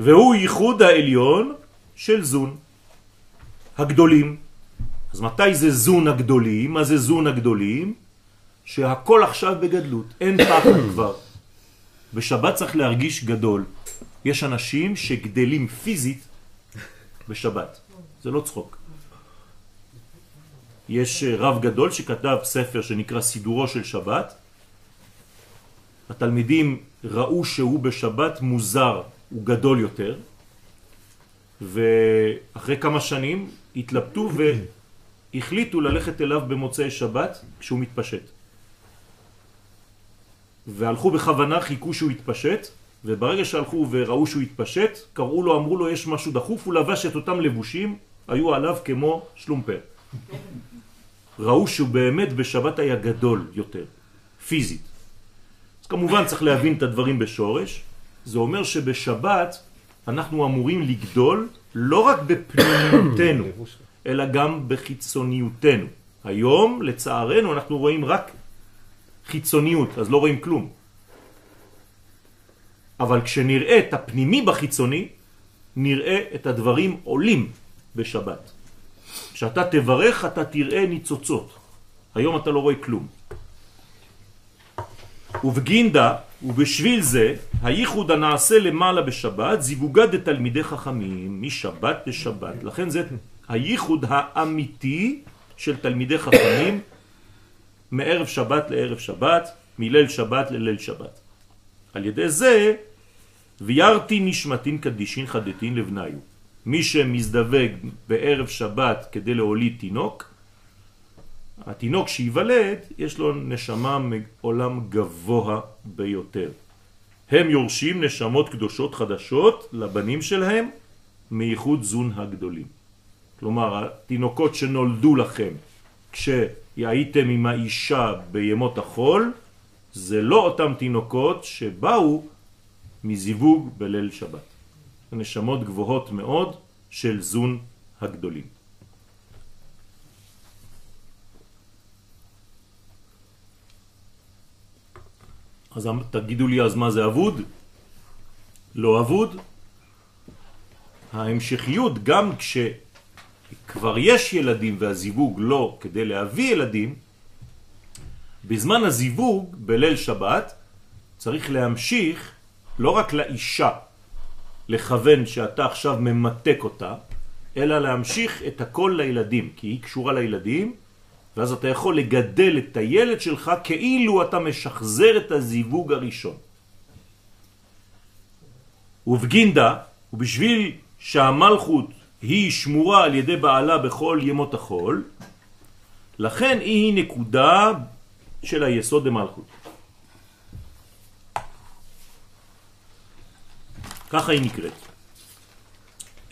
Speaker 1: והוא ייחוד העליון של זון, הגדולים. אז מתי זה זון הגדולים? מה זה זון הגדולים? שהכל עכשיו בגדלות, אין פחד כבר. בשבת צריך להרגיש גדול. יש אנשים שגדלים פיזית בשבת. זה לא צחוק. יש רב גדול שכתב ספר שנקרא סידורו של שבת. התלמידים ראו שהוא בשבת מוזר, הוא גדול יותר, ואחרי כמה שנים התלבטו והחליטו ללכת אליו במוצאי שבת כשהוא מתפשט. והלכו בכוונה, חיכו שהוא יתפשט, וברגע שהלכו וראו שהוא יתפשט, קראו לו, אמרו לו יש משהו דחוף, הוא לבש את אותם לבושים, היו עליו כמו שלומפר. ראו שהוא באמת בשבת היה גדול יותר, פיזית. כמובן צריך להבין את הדברים בשורש, זה אומר שבשבת אנחנו אמורים לגדול לא רק בפנימיותנו, אלא גם בחיצוניותנו. היום, לצערנו, אנחנו רואים רק חיצוניות, אז לא רואים כלום. אבל כשנראה את הפנימי בחיצוני, נראה את הדברים עולים בשבת. כשאתה תברך אתה תראה ניצוצות. היום אתה לא רואה כלום. ובגינדה, ובשביל זה, הייחוד הנעשה למעלה בשבת, זיווגה דתלמידי חכמים, משבת לשבת. לכן זה הייחוד האמיתי של תלמידי חכמים, מערב שבת לערב שבת, מליל שבת לליל שבת. על ידי זה, וירתי נשמתין קדישין חדתין לבניו. מי שמזדווג בערב שבת כדי להוליד תינוק, התינוק שיוולד, יש לו נשמה מעולם גבוה ביותר. הם יורשים נשמות קדושות חדשות לבנים שלהם מייחוד זון הגדולים. כלומר, התינוקות שנולדו לכם כשהייתם עם האישה בימות החול, זה לא אותם תינוקות שבאו מזיווג בליל שבת. נשמות גבוהות מאוד של זון הגדולים. אז תגידו לי אז מה זה אבוד? לא אבוד. ההמשכיות גם כשכבר יש ילדים והזיווג לא כדי להביא ילדים, בזמן הזיווג בליל שבת צריך להמשיך לא רק לאישה לכוון שאתה עכשיו ממתק אותה, אלא להמשיך את הכל לילדים, כי היא קשורה לילדים, ואז אתה יכול לגדל את הילד שלך כאילו אתה משחזר את הזיווג הראשון. ובגינדה, ובשביל שהמלכות היא שמורה על ידי בעלה בכל ימות החול, לכן היא נקודה של היסוד המלכות. ככה היא נקראת.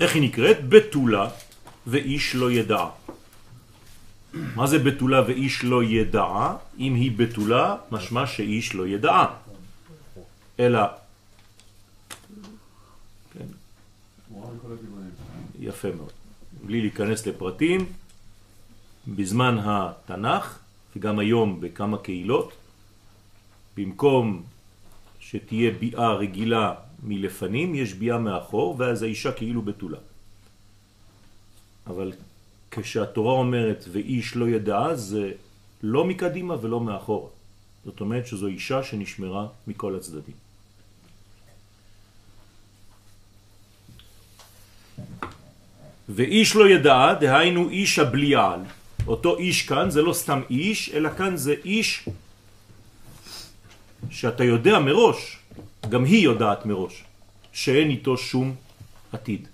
Speaker 1: איך היא נקראת? בתולה ואיש לא ידע. מה זה בתולה ואיש לא ידע? אם היא בתולה, משמע שאיש לא ידע. אלא... כן. יפה מאוד. בלי להיכנס לפרטים, בזמן התנ"ך, וגם היום בכמה קהילות, במקום שתהיה ביאה רגילה מלפנים, יש ביאה מאחור, ואז האישה כאילו בתולה. אבל כשהתורה אומרת ואיש לא ידע, זה לא מקדימה ולא מאחור. זאת אומרת שזו אישה שנשמרה מכל הצדדים. ואיש לא ידע, דהיינו איש הבליעל. אותו איש כאן זה לא סתם איש, אלא כאן זה איש שאתה יודע מראש, גם היא יודעת מראש, שאין איתו שום עתיד.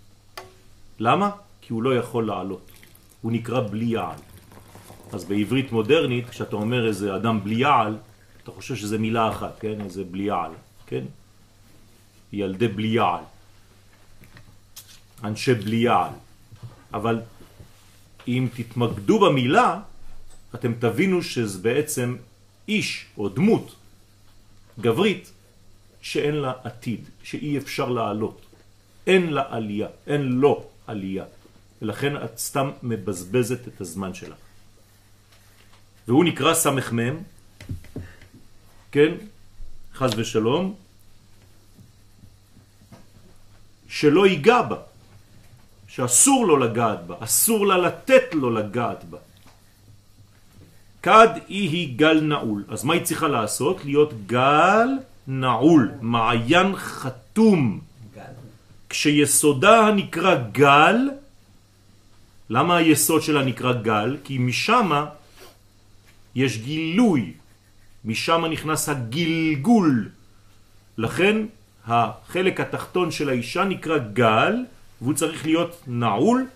Speaker 1: למה? כי הוא לא יכול לעלות. הוא נקרא בלי יעל. אז בעברית מודרנית, כשאתה אומר איזה אדם בלי יעל, אתה חושב שזה מילה אחת, כן? איזה בלי יעל, כן? ילדי בלי יעל. אנשי בלי יעל. אבל אם תתמקדו במילה, אתם תבינו שזה בעצם איש או דמות גברית שאין לה עתיד, שאי אפשר לעלות. אין לה עלייה, אין לו עלייה. ולכן את סתם מבזבזת את הזמן שלה. והוא נקרא סמ"ם, כן, חז ושלום, שלא ייגע בה, שאסור לו לגעת בה, אסור לה לתת לו לגעת בה. כד היא היא גל נעול. אז מה היא צריכה לעשות? להיות גל נעול, מעיין חתום. כשיסודה הנקרא גל, למה היסוד שלה נקרא גל? כי משם יש גילוי, משם נכנס הגלגול. לכן החלק התחתון של האישה נקרא גל, והוא צריך להיות נעול,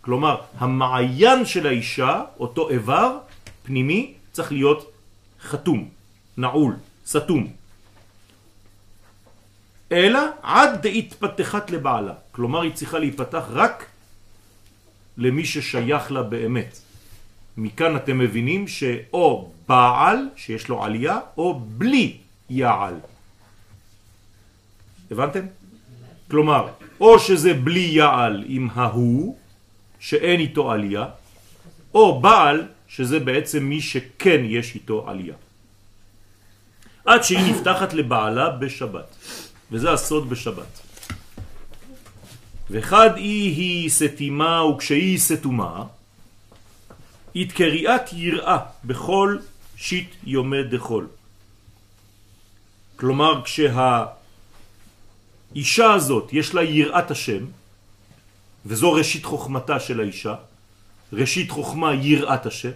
Speaker 1: כלומר המעיין של האישה, אותו איבר פנימי, צריך להיות חתום, נעול, סתום. אלא עד דהתפתחת לבעלה, כלומר היא צריכה להיפתח רק למי ששייך לה באמת. מכאן אתם מבינים שאו בעל, שיש לו עלייה, או בלי יעל. הבנתם? כלומר, או שזה בלי יעל עם ההוא, שאין איתו עלייה, או בעל, שזה בעצם מי שכן יש איתו עלייה. עד שהיא נפתחת לבעלה בשבת. וזה הסוד בשבת. וחד אי היא סתימה וכשהיא סתומה, התקריאת יראה בכל שיט יומי דחול. כלומר, כשהאישה הזאת יש לה יראת השם, וזו ראשית חוכמתה של האישה, ראשית חוכמה יראת השם,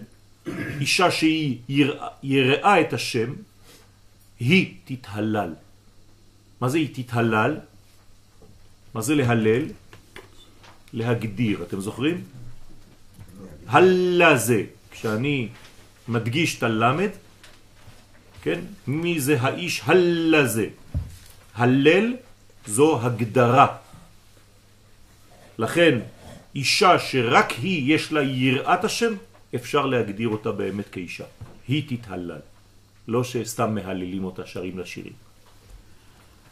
Speaker 1: אישה שהיא יראה, יראה את השם, היא תתהלל. מה זה היא תתהלל? מה זה להלל? להגדיר, אתם זוכרים? הלה זה, כשאני מדגיש את הלמד, כן? מי זה האיש הלה זה? הלל זו הגדרה. לכן, אישה שרק היא יש לה יראת השם, אפשר להגדיר אותה באמת כאישה. היא תתהלל. לא שסתם מהללים אותה שרים לשירים.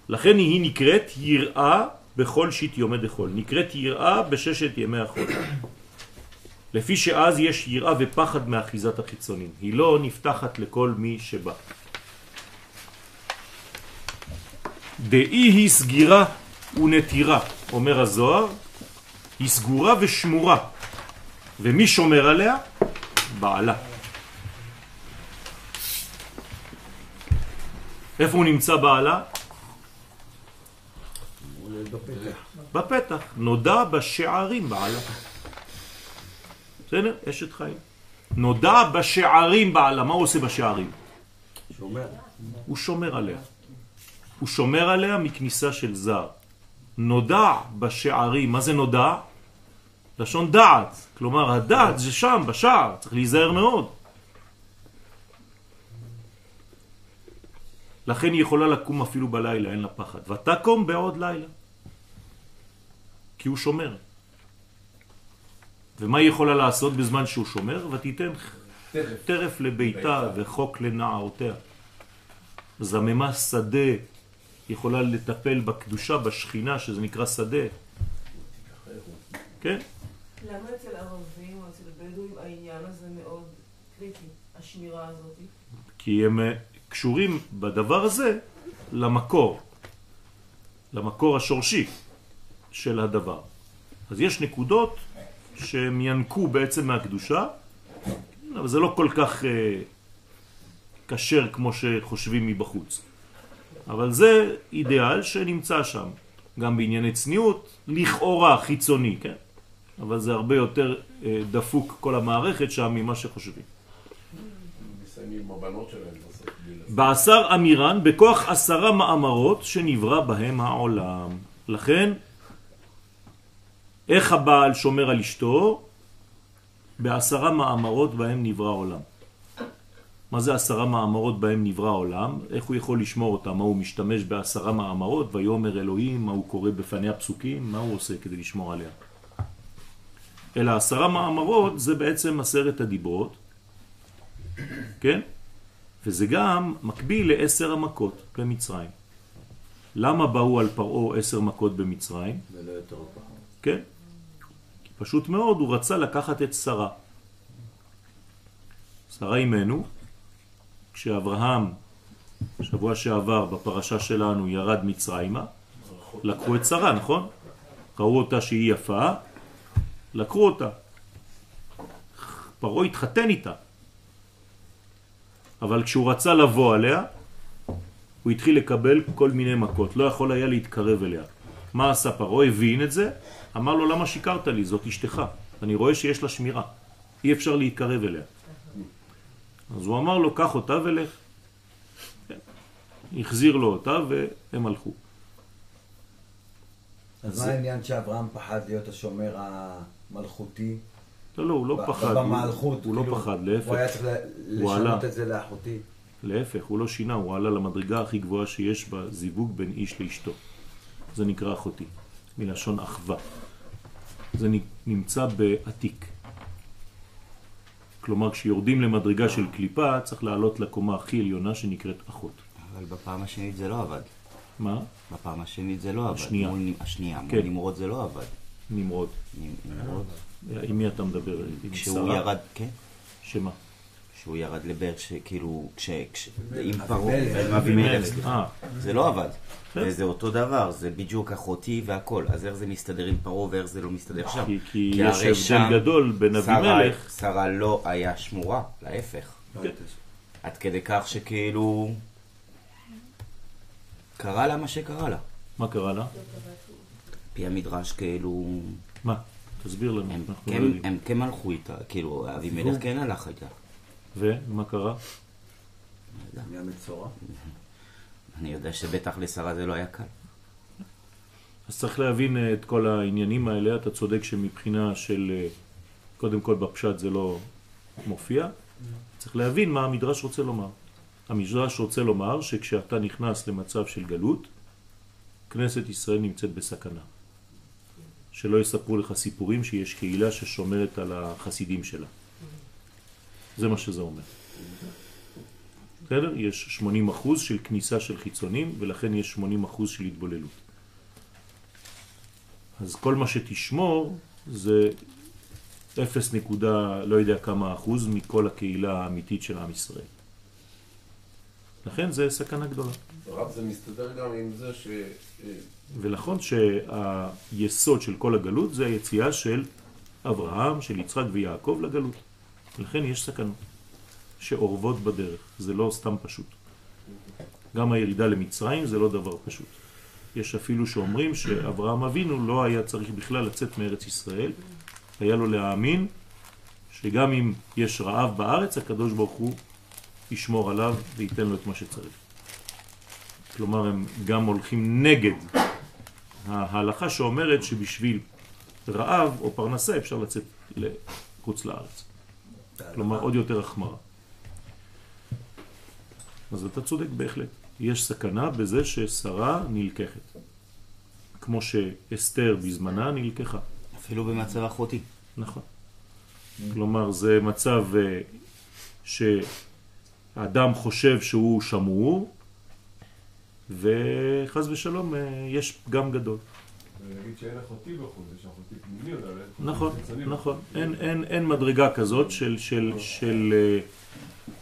Speaker 1: לכן היא נקראת יראה בכל שיט יומי דחול. נקראת יראה בששת ימי החול. לפי שאז יש יראה ופחד מאחיזת החיצונים. היא לא נפתחת לכל מי שבא. דאי היא סגירה ונטירה, אומר הזוהר, היא סגורה ושמורה. ומי שומר עליה? בעלה. איפה הוא נמצא בעלה?
Speaker 3: בפתח.
Speaker 1: בפתח. נודע בשערים בעלה. בסדר? אשת חיים. נודע בשערים בעלה. מה הוא עושה בשערים?
Speaker 3: שומר.
Speaker 1: הוא שומר עליה. הוא שומר עליה מכניסה של זר. נודע בשערים. מה זה נודע? לשון דעת. כלומר, הדעת זה שם, בשער. צריך להיזהר מאוד. לכן היא יכולה לקום אפילו בלילה, אין לה פחד. ותקום בעוד לילה. כי הוא שומר. ומה היא יכולה לעשות בזמן שהוא שומר? ותיתן טרף לביתה וחוק לנערותיה. זממה שדה יכולה לטפל בקדושה, בשכינה, שזה נקרא שדה. כן?
Speaker 6: למה אצל ערבים או אצל בדואים העניין הזה מאוד קריטי, השמירה הזאת?
Speaker 1: כי הם אה, קשורים בדבר הזה למקור, למקור השורשי של הדבר. אז יש נקודות שהם ינקו בעצם מהקדושה, אבל זה לא כל כך אה, קשר כמו שחושבים מבחוץ. אבל זה אידיאל שנמצא שם, גם בענייני צניעות, לכאורה חיצוני, כן? אבל זה הרבה יותר אה, דפוק כל המערכת שם ממה שחושבים. בעשר אמירן בכוח עשרה מאמרות שנברא בהם העולם. לכן, איך הבעל שומר על אשתו? בעשרה מאמרות בהם נברא העולם. מה זה עשרה מאמרות בהם נברא העולם? איך הוא יכול לשמור אותם? מה הוא משתמש בעשרה מאמרות? ויאמר אלוהים, מה הוא קורא בפניה פסוקים? מה הוא עושה כדי לשמור עליה? אלא עשרה מאמרות זה בעצם עשרת הדיברות, כן? וזה גם מקביל לעשר המכות במצרים. למה באו על פרעה עשר מכות במצרים?
Speaker 3: ולא יותר פחות.
Speaker 1: כן? פשוט מאוד הוא רצה לקחת את שרה. שרה אימנו, כשאברהם, שבוע שעבר בפרשה שלנו, ירד מצרימה, לקחו את שרה, נכון? ראו אותה שהיא יפה, לקחו אותה. פרעה התחתן איתה. אבל כשהוא רצה לבוא עליה, הוא התחיל לקבל כל מיני מכות, לא יכול היה להתקרב אליה. מה עשה פרעה? הבין את זה, אמר לו למה שיקרת לי, זאת אשתך, אני רואה שיש לה שמירה, אי אפשר להתקרב אליה. אז הוא אמר לו, קח אותה ולך. כן. החזיר לו אותה והם הלכו.
Speaker 3: אז מה העניין שאברהם פחד להיות השומר המלכותי?
Speaker 1: לא, לא, הוא לא פחד,
Speaker 3: במלכות,
Speaker 1: הוא, הוא
Speaker 3: כאילו,
Speaker 1: לא פחד,
Speaker 3: הוא
Speaker 1: להפך,
Speaker 3: היה צריך
Speaker 1: הוא.
Speaker 3: לשנות את זה לאחותי.
Speaker 1: להפך, הוא לא שינה, הוא עלה למדרגה הכי גבוהה שיש בזיווג בין איש לאשתו. זה נקרא אחותי, מלשון אחווה. זה נמצא בעתיק. כלומר, כשיורדים למדרגה של קליפה, צריך לעלות לקומה הכי עליונה שנקראת אחות.
Speaker 4: אבל בפעם השנית זה לא עבד.
Speaker 1: מה?
Speaker 4: בפעם השנית זה לא עבד.
Speaker 1: השנייה.
Speaker 4: מול, השנייה.
Speaker 1: כן.
Speaker 4: מול נמרוד זה לא עבד.
Speaker 1: נמרוד.
Speaker 4: נמ- נמרוד.
Speaker 1: עם מי אתה מדבר? עם
Speaker 4: כשהוא
Speaker 1: שרה?
Speaker 4: ירד, כן.
Speaker 1: שמה?
Speaker 4: שהוא ירד לבאר שכאילו, כש... כש... עם. פרעה, עם אבימלך.
Speaker 1: אה,
Speaker 4: זה לא עבד.
Speaker 1: כן.
Speaker 4: וזה אותו דבר, זה בדיוק אחותי והכל. אז איך זה מסתדר עם פרעה ואיך זה לא מסתדר שם?
Speaker 1: כי, כי
Speaker 4: כי
Speaker 1: יש הבדל גדול בין אבימלך,
Speaker 4: שרה לא היה שמורה, להפך.
Speaker 1: כן.
Speaker 4: עד כדי כך שכאילו... קרה לה מה שקרה לה.
Speaker 1: מה קרה לה?
Speaker 4: פי המדרש כאילו...
Speaker 1: מה? תסביר לנו,
Speaker 4: הם
Speaker 1: אנחנו
Speaker 4: כן-
Speaker 1: לא.
Speaker 4: הם כן הלכו איתה, כאילו אבימלך כן הלך איתה.
Speaker 1: ומה קרה?
Speaker 3: מהמצורע.
Speaker 4: אני יודע שבטח לשרה זה לא היה קל.
Speaker 1: אז צריך להבין אה, את כל העניינים האלה, אתה צודק שמבחינה של, אה, קודם כל בפשט זה לא מופיע, צריך להבין מה המדרש רוצה לומר. המדרש רוצה לומר שכשאתה נכנס למצב של גלות, כנסת ישראל נמצאת בסכנה. שלא יספרו לך סיפורים שיש קהילה ששומרת על החסידים שלה. זה מה שזה אומר. בסדר? יש 80% של כניסה של חיצונים, ולכן יש 80% של התבוללות. אז כל מה שתשמור זה 0 נקודה לא יודע כמה אחוז מכל הקהילה האמיתית של עם ישראל. לכן זה סכנה גדולה.
Speaker 2: הרב זה מסתדר גם עם זה ש...
Speaker 1: ולכן שהיסוד של כל הגלות זה היציאה של אברהם, של יצחק ויעקב לגלות. לכן יש סכנות שאורבות בדרך, זה לא סתם פשוט. גם הירידה למצרים זה לא דבר פשוט. יש אפילו שאומרים שאברהם אבינו לא היה צריך בכלל לצאת מארץ ישראל, היה לו להאמין שגם אם יש רעב בארץ, הקדוש ברוך הוא ישמור עליו וייתן לו את מה שצריך. כלומר, הם גם הולכים נגד ההלכה שאומרת שבשביל רעב או פרנסה אפשר לצאת לחוץ לארץ. כלומר, עוד יותר החמרה. אז אתה צודק בהחלט. יש סכנה בזה ששרה נלקחת. כמו שאסתר בזמנה נלקחה.
Speaker 4: אפילו במצב אחותי.
Speaker 1: נכון. כלומר, זה מצב אה, שהאדם חושב שהוא שמור, וחז ושלום אה, יש פגם גדול.
Speaker 8: נגיד שאין אחותי בחוץ, יש אחותי פנימי, אבל אין
Speaker 1: נכון,
Speaker 8: אחותי חיצוני.
Speaker 1: נכון. אין, אין, אין מדרגה כזאת של, של, של, אה,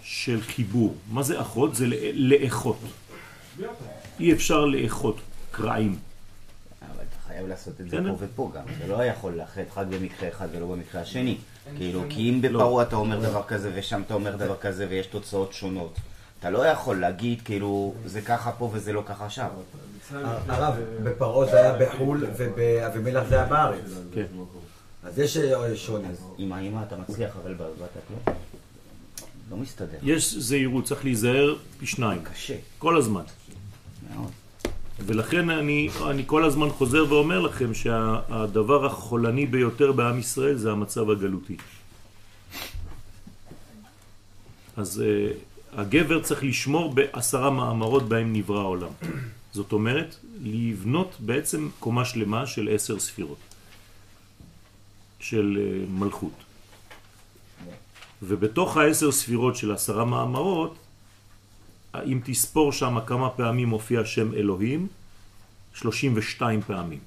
Speaker 1: של חיבור. מה זה אחות? זה לא- לאחות. אי אפשר לאחות קרעים.
Speaker 4: אבל אתה חייב לעשות את זה. פה ופה גם. זה לא יכול לאחד רק במקרה אחד ולא במקרה השני. כאילו, כי אם בפרעה אתה אומר דבר כזה ושם אתה אומר דבר כזה ויש תוצאות שונות. אתה לא יכול להגיד כאילו זה ככה פה וזה לא ככה שם.
Speaker 3: הרב, בפרעה זה היה בחו"ל ובאבימלך זה היה בארץ.
Speaker 1: כן.
Speaker 3: אז יש אה, שוני.
Speaker 4: עם האמא אתה מצליח אבל בבת לא. לא מסתדר.
Speaker 1: יש זהירות, צריך להיזהר פי שניים.
Speaker 4: קשה
Speaker 1: כל הזמן.
Speaker 4: מאוד.
Speaker 1: ולכן אני, אני כל הזמן חוזר ואומר לכם שהדבר החולני ביותר בעם ישראל זה המצב הגלותי. אז uh, הגבר צריך לשמור בעשרה מאמרות בהם נברא העולם. זאת אומרת, לבנות בעצם קומה שלמה של עשר ספירות, של uh, מלכות. ובתוך העשר ספירות של עשרה מאמרות, אם תספור שם כמה פעמים מופיע שם אלוהים, 32 פעמים.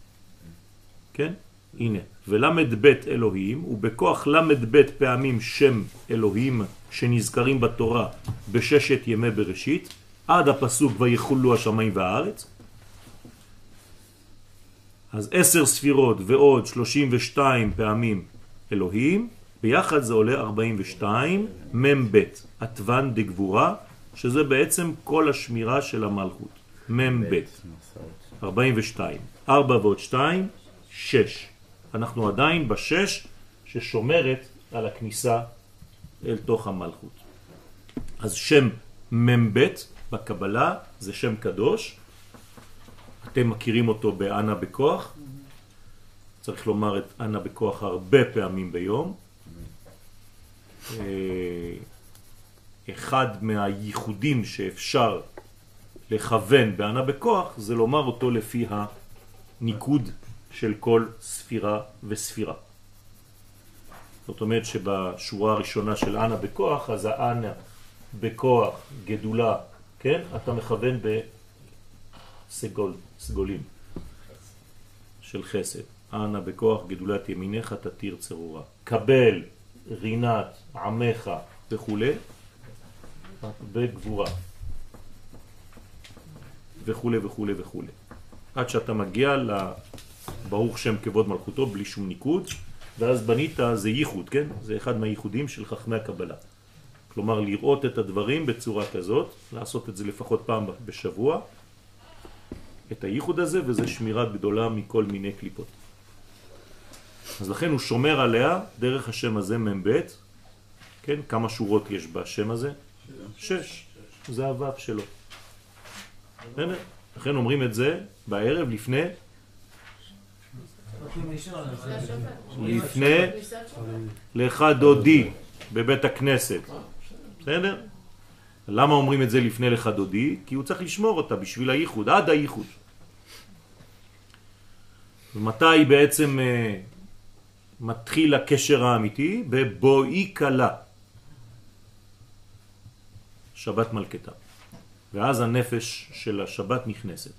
Speaker 1: כן? הנה. ולמד בית אלוהים, ובכוח למד בית פעמים שם אלוהים שנזכרים בתורה בששת ימי בראשית, עד הפסוק ויחולו השמיים והארץ. אז עשר ספירות ועוד 32 פעמים אלוהים, ביחד זה עולה 42 מ"ב, עטוון דגבורה, שזה בעצם כל השמירה של המלכות. מ"ב, 42. 4 ועוד 2, 6. אנחנו עדיין בשש ששומרת על הכניסה אל תוך המלכות. אז שם מ"ב בקבלה זה שם קדוש. אתם מכירים אותו באנה בכוח. צריך לומר את אנה בכוח הרבה פעמים ביום. אה, אחד מהייחודים שאפשר לכוון בענה בכוח זה לומר אותו לפי הניקוד של כל ספירה וספירה. זאת אומרת שבשורה הראשונה של אנה בכוח, אז האנה בכוח, גדולה, כן? אתה מכוון בסגול, סגולים של חסד. אנה בכוח, גדולת ימינך תתיר צרורה. קבל, רינת, עמך וכו', בגבורה. וכו' וכו' וכו'. עד שאתה מגיע לברוך שם כבוד מלכותו בלי שום ניקוד, ואז בנית זה ייחוד, כן? זה אחד מהייחודים של חכמי הקבלה. כלומר, לראות את הדברים בצורה כזאת, לעשות את זה לפחות פעם בשבוע, את הייחוד הזה, וזה שמירה גדולה מכל מיני קליפות. אז לכן הוא שומר עליה דרך השם הזה מ"ב, כן? כמה שורות יש בשם הזה? שש. זה הוו שלו. לכן אומרים את זה בערב לפני לפני לך דודי בבית הכנסת. בסדר? למה אומרים את זה לפני לך דודי? כי הוא צריך לשמור אותה בשביל הייחוד, עד הייחוד. ומתי בעצם uh, מתחיל הקשר האמיתי? בבואי קלה. שבת מלכתה. ואז הנפש של השבת נכנסת.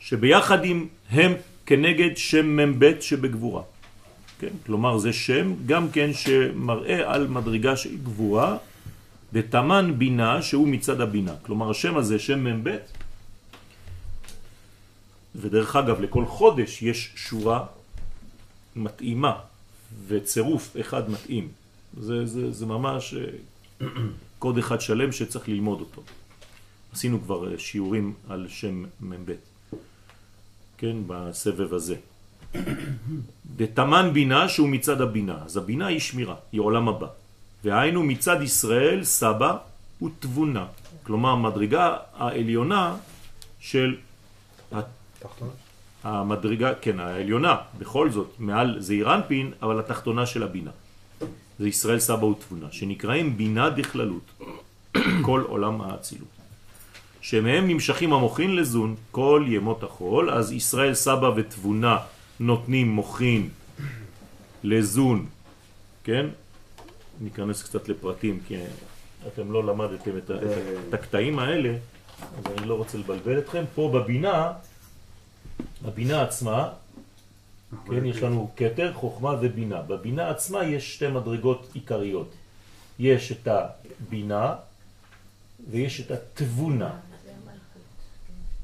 Speaker 1: שביחד עם הם כנגד שם מ"ב שבגבורה. כן? כלומר זה שם גם כן שמראה על מדרגה של גבורה דתמן בינה שהוא מצד הבינה. כלומר השם הזה, שם מ"ב, ודרך אגב לכל חודש יש שורה מתאימה וצירוף אחד מתאים. זה, זה, זה ממש אה, קוד אחד שלם שצריך ללמוד אותו. עשינו כבר אה, שיעורים על שם מ"ב, כן, בסבב הזה. דתמן בינה שהוא מצד הבינה, אז הבינה היא שמירה, היא עולם הבא. והיינו מצד ישראל סבא ותבונה. כלומר, המדרגה העליונה של המדרגה, כן, העליונה, בכל זאת, מעל זעיר אנפין, אבל התחתונה של הבינה. זה ישראל סבא ותבונה, שנקראים בינה דכללות, כל עולם האצילות. שמהם נמשכים המוחין לזון כל ימות החול, אז ישראל סבא ותבונה נותנים מוחין לזון, כן? ניכנס קצת לפרטים, כי אתם לא למדתם את, את הקטעים האלה, אז אני לא רוצה לבלבל אתכם. פה בבינה, הבינה עצמה, כן, יש לנו קטר, חוכמה ובינה. בבינה עצמה יש שתי מדרגות עיקריות. יש את הבינה ויש את התבונה.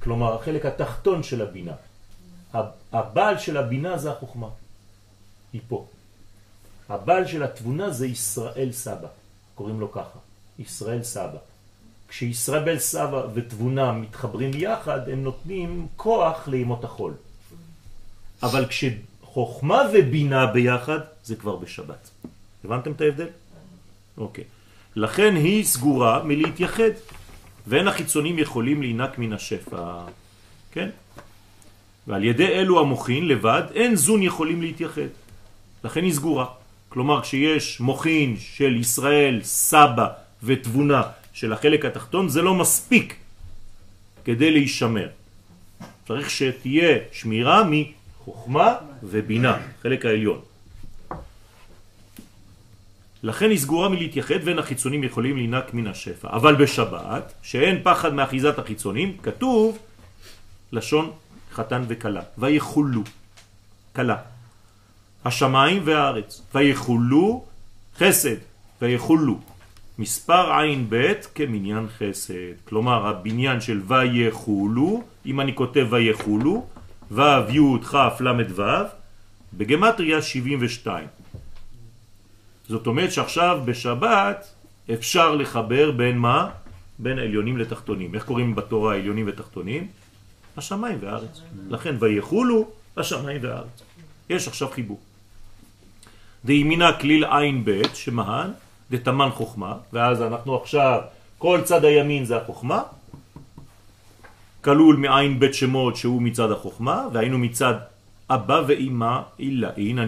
Speaker 1: כלומר, החלק התחתון של הבינה. הבעל של הבינה זה החוכמה. היא פה. הבעל של התבונה זה ישראל סבא. קוראים לו ככה. ישראל סבא. כשישראל סבא ותבונה מתחברים יחד, הם נותנים כוח לימות החול. אבל כשחוכמה ובינה ביחד, זה כבר בשבת. הבנתם את ההבדל? אוקיי. לכן היא סגורה מלהתייחד, ואין החיצונים יכולים להינק מן השפע. כן? ועל ידי אלו המוחין לבד, אין זון יכולים להתייחד. לכן היא סגורה. כלומר, כשיש מוחין של ישראל, סבא ותבונה של החלק התחתון, זה לא מספיק כדי להישמר. צריך שתהיה שמירה מחוכמה ובינה, חלק העליון. לכן היא סגורה מלהתייחד ואין החיצונים יכולים לינק מן השפע. אבל בשבת, שאין פחד מאחיזת החיצונים, כתוב לשון חתן וכלה, ויחולו, כלה. השמיים והארץ, ויחולו חסד, ויחולו. מספר עין ב' כמניין חסד. כלומר, הבניין של ויחולו, אם אני כותב ויחולו, ו' י' כ' ל' ו', בגמטריה 72. זאת אומרת שעכשיו בשבת אפשר לחבר בין מה? בין עליונים לתחתונים. איך קוראים בתורה עליונים ותחתונים? השמיים והארץ. לכן ויחולו השמיים והארץ. יש עכשיו חיבור. דימינה כליל עין ב' שמהן דתמן חוכמה, ואז אנחנו עכשיו, כל צד הימין זה החוכמה, כלול מעין בית שמות שהוא מצד החוכמה, והיינו מצד אבא ואימא אילאין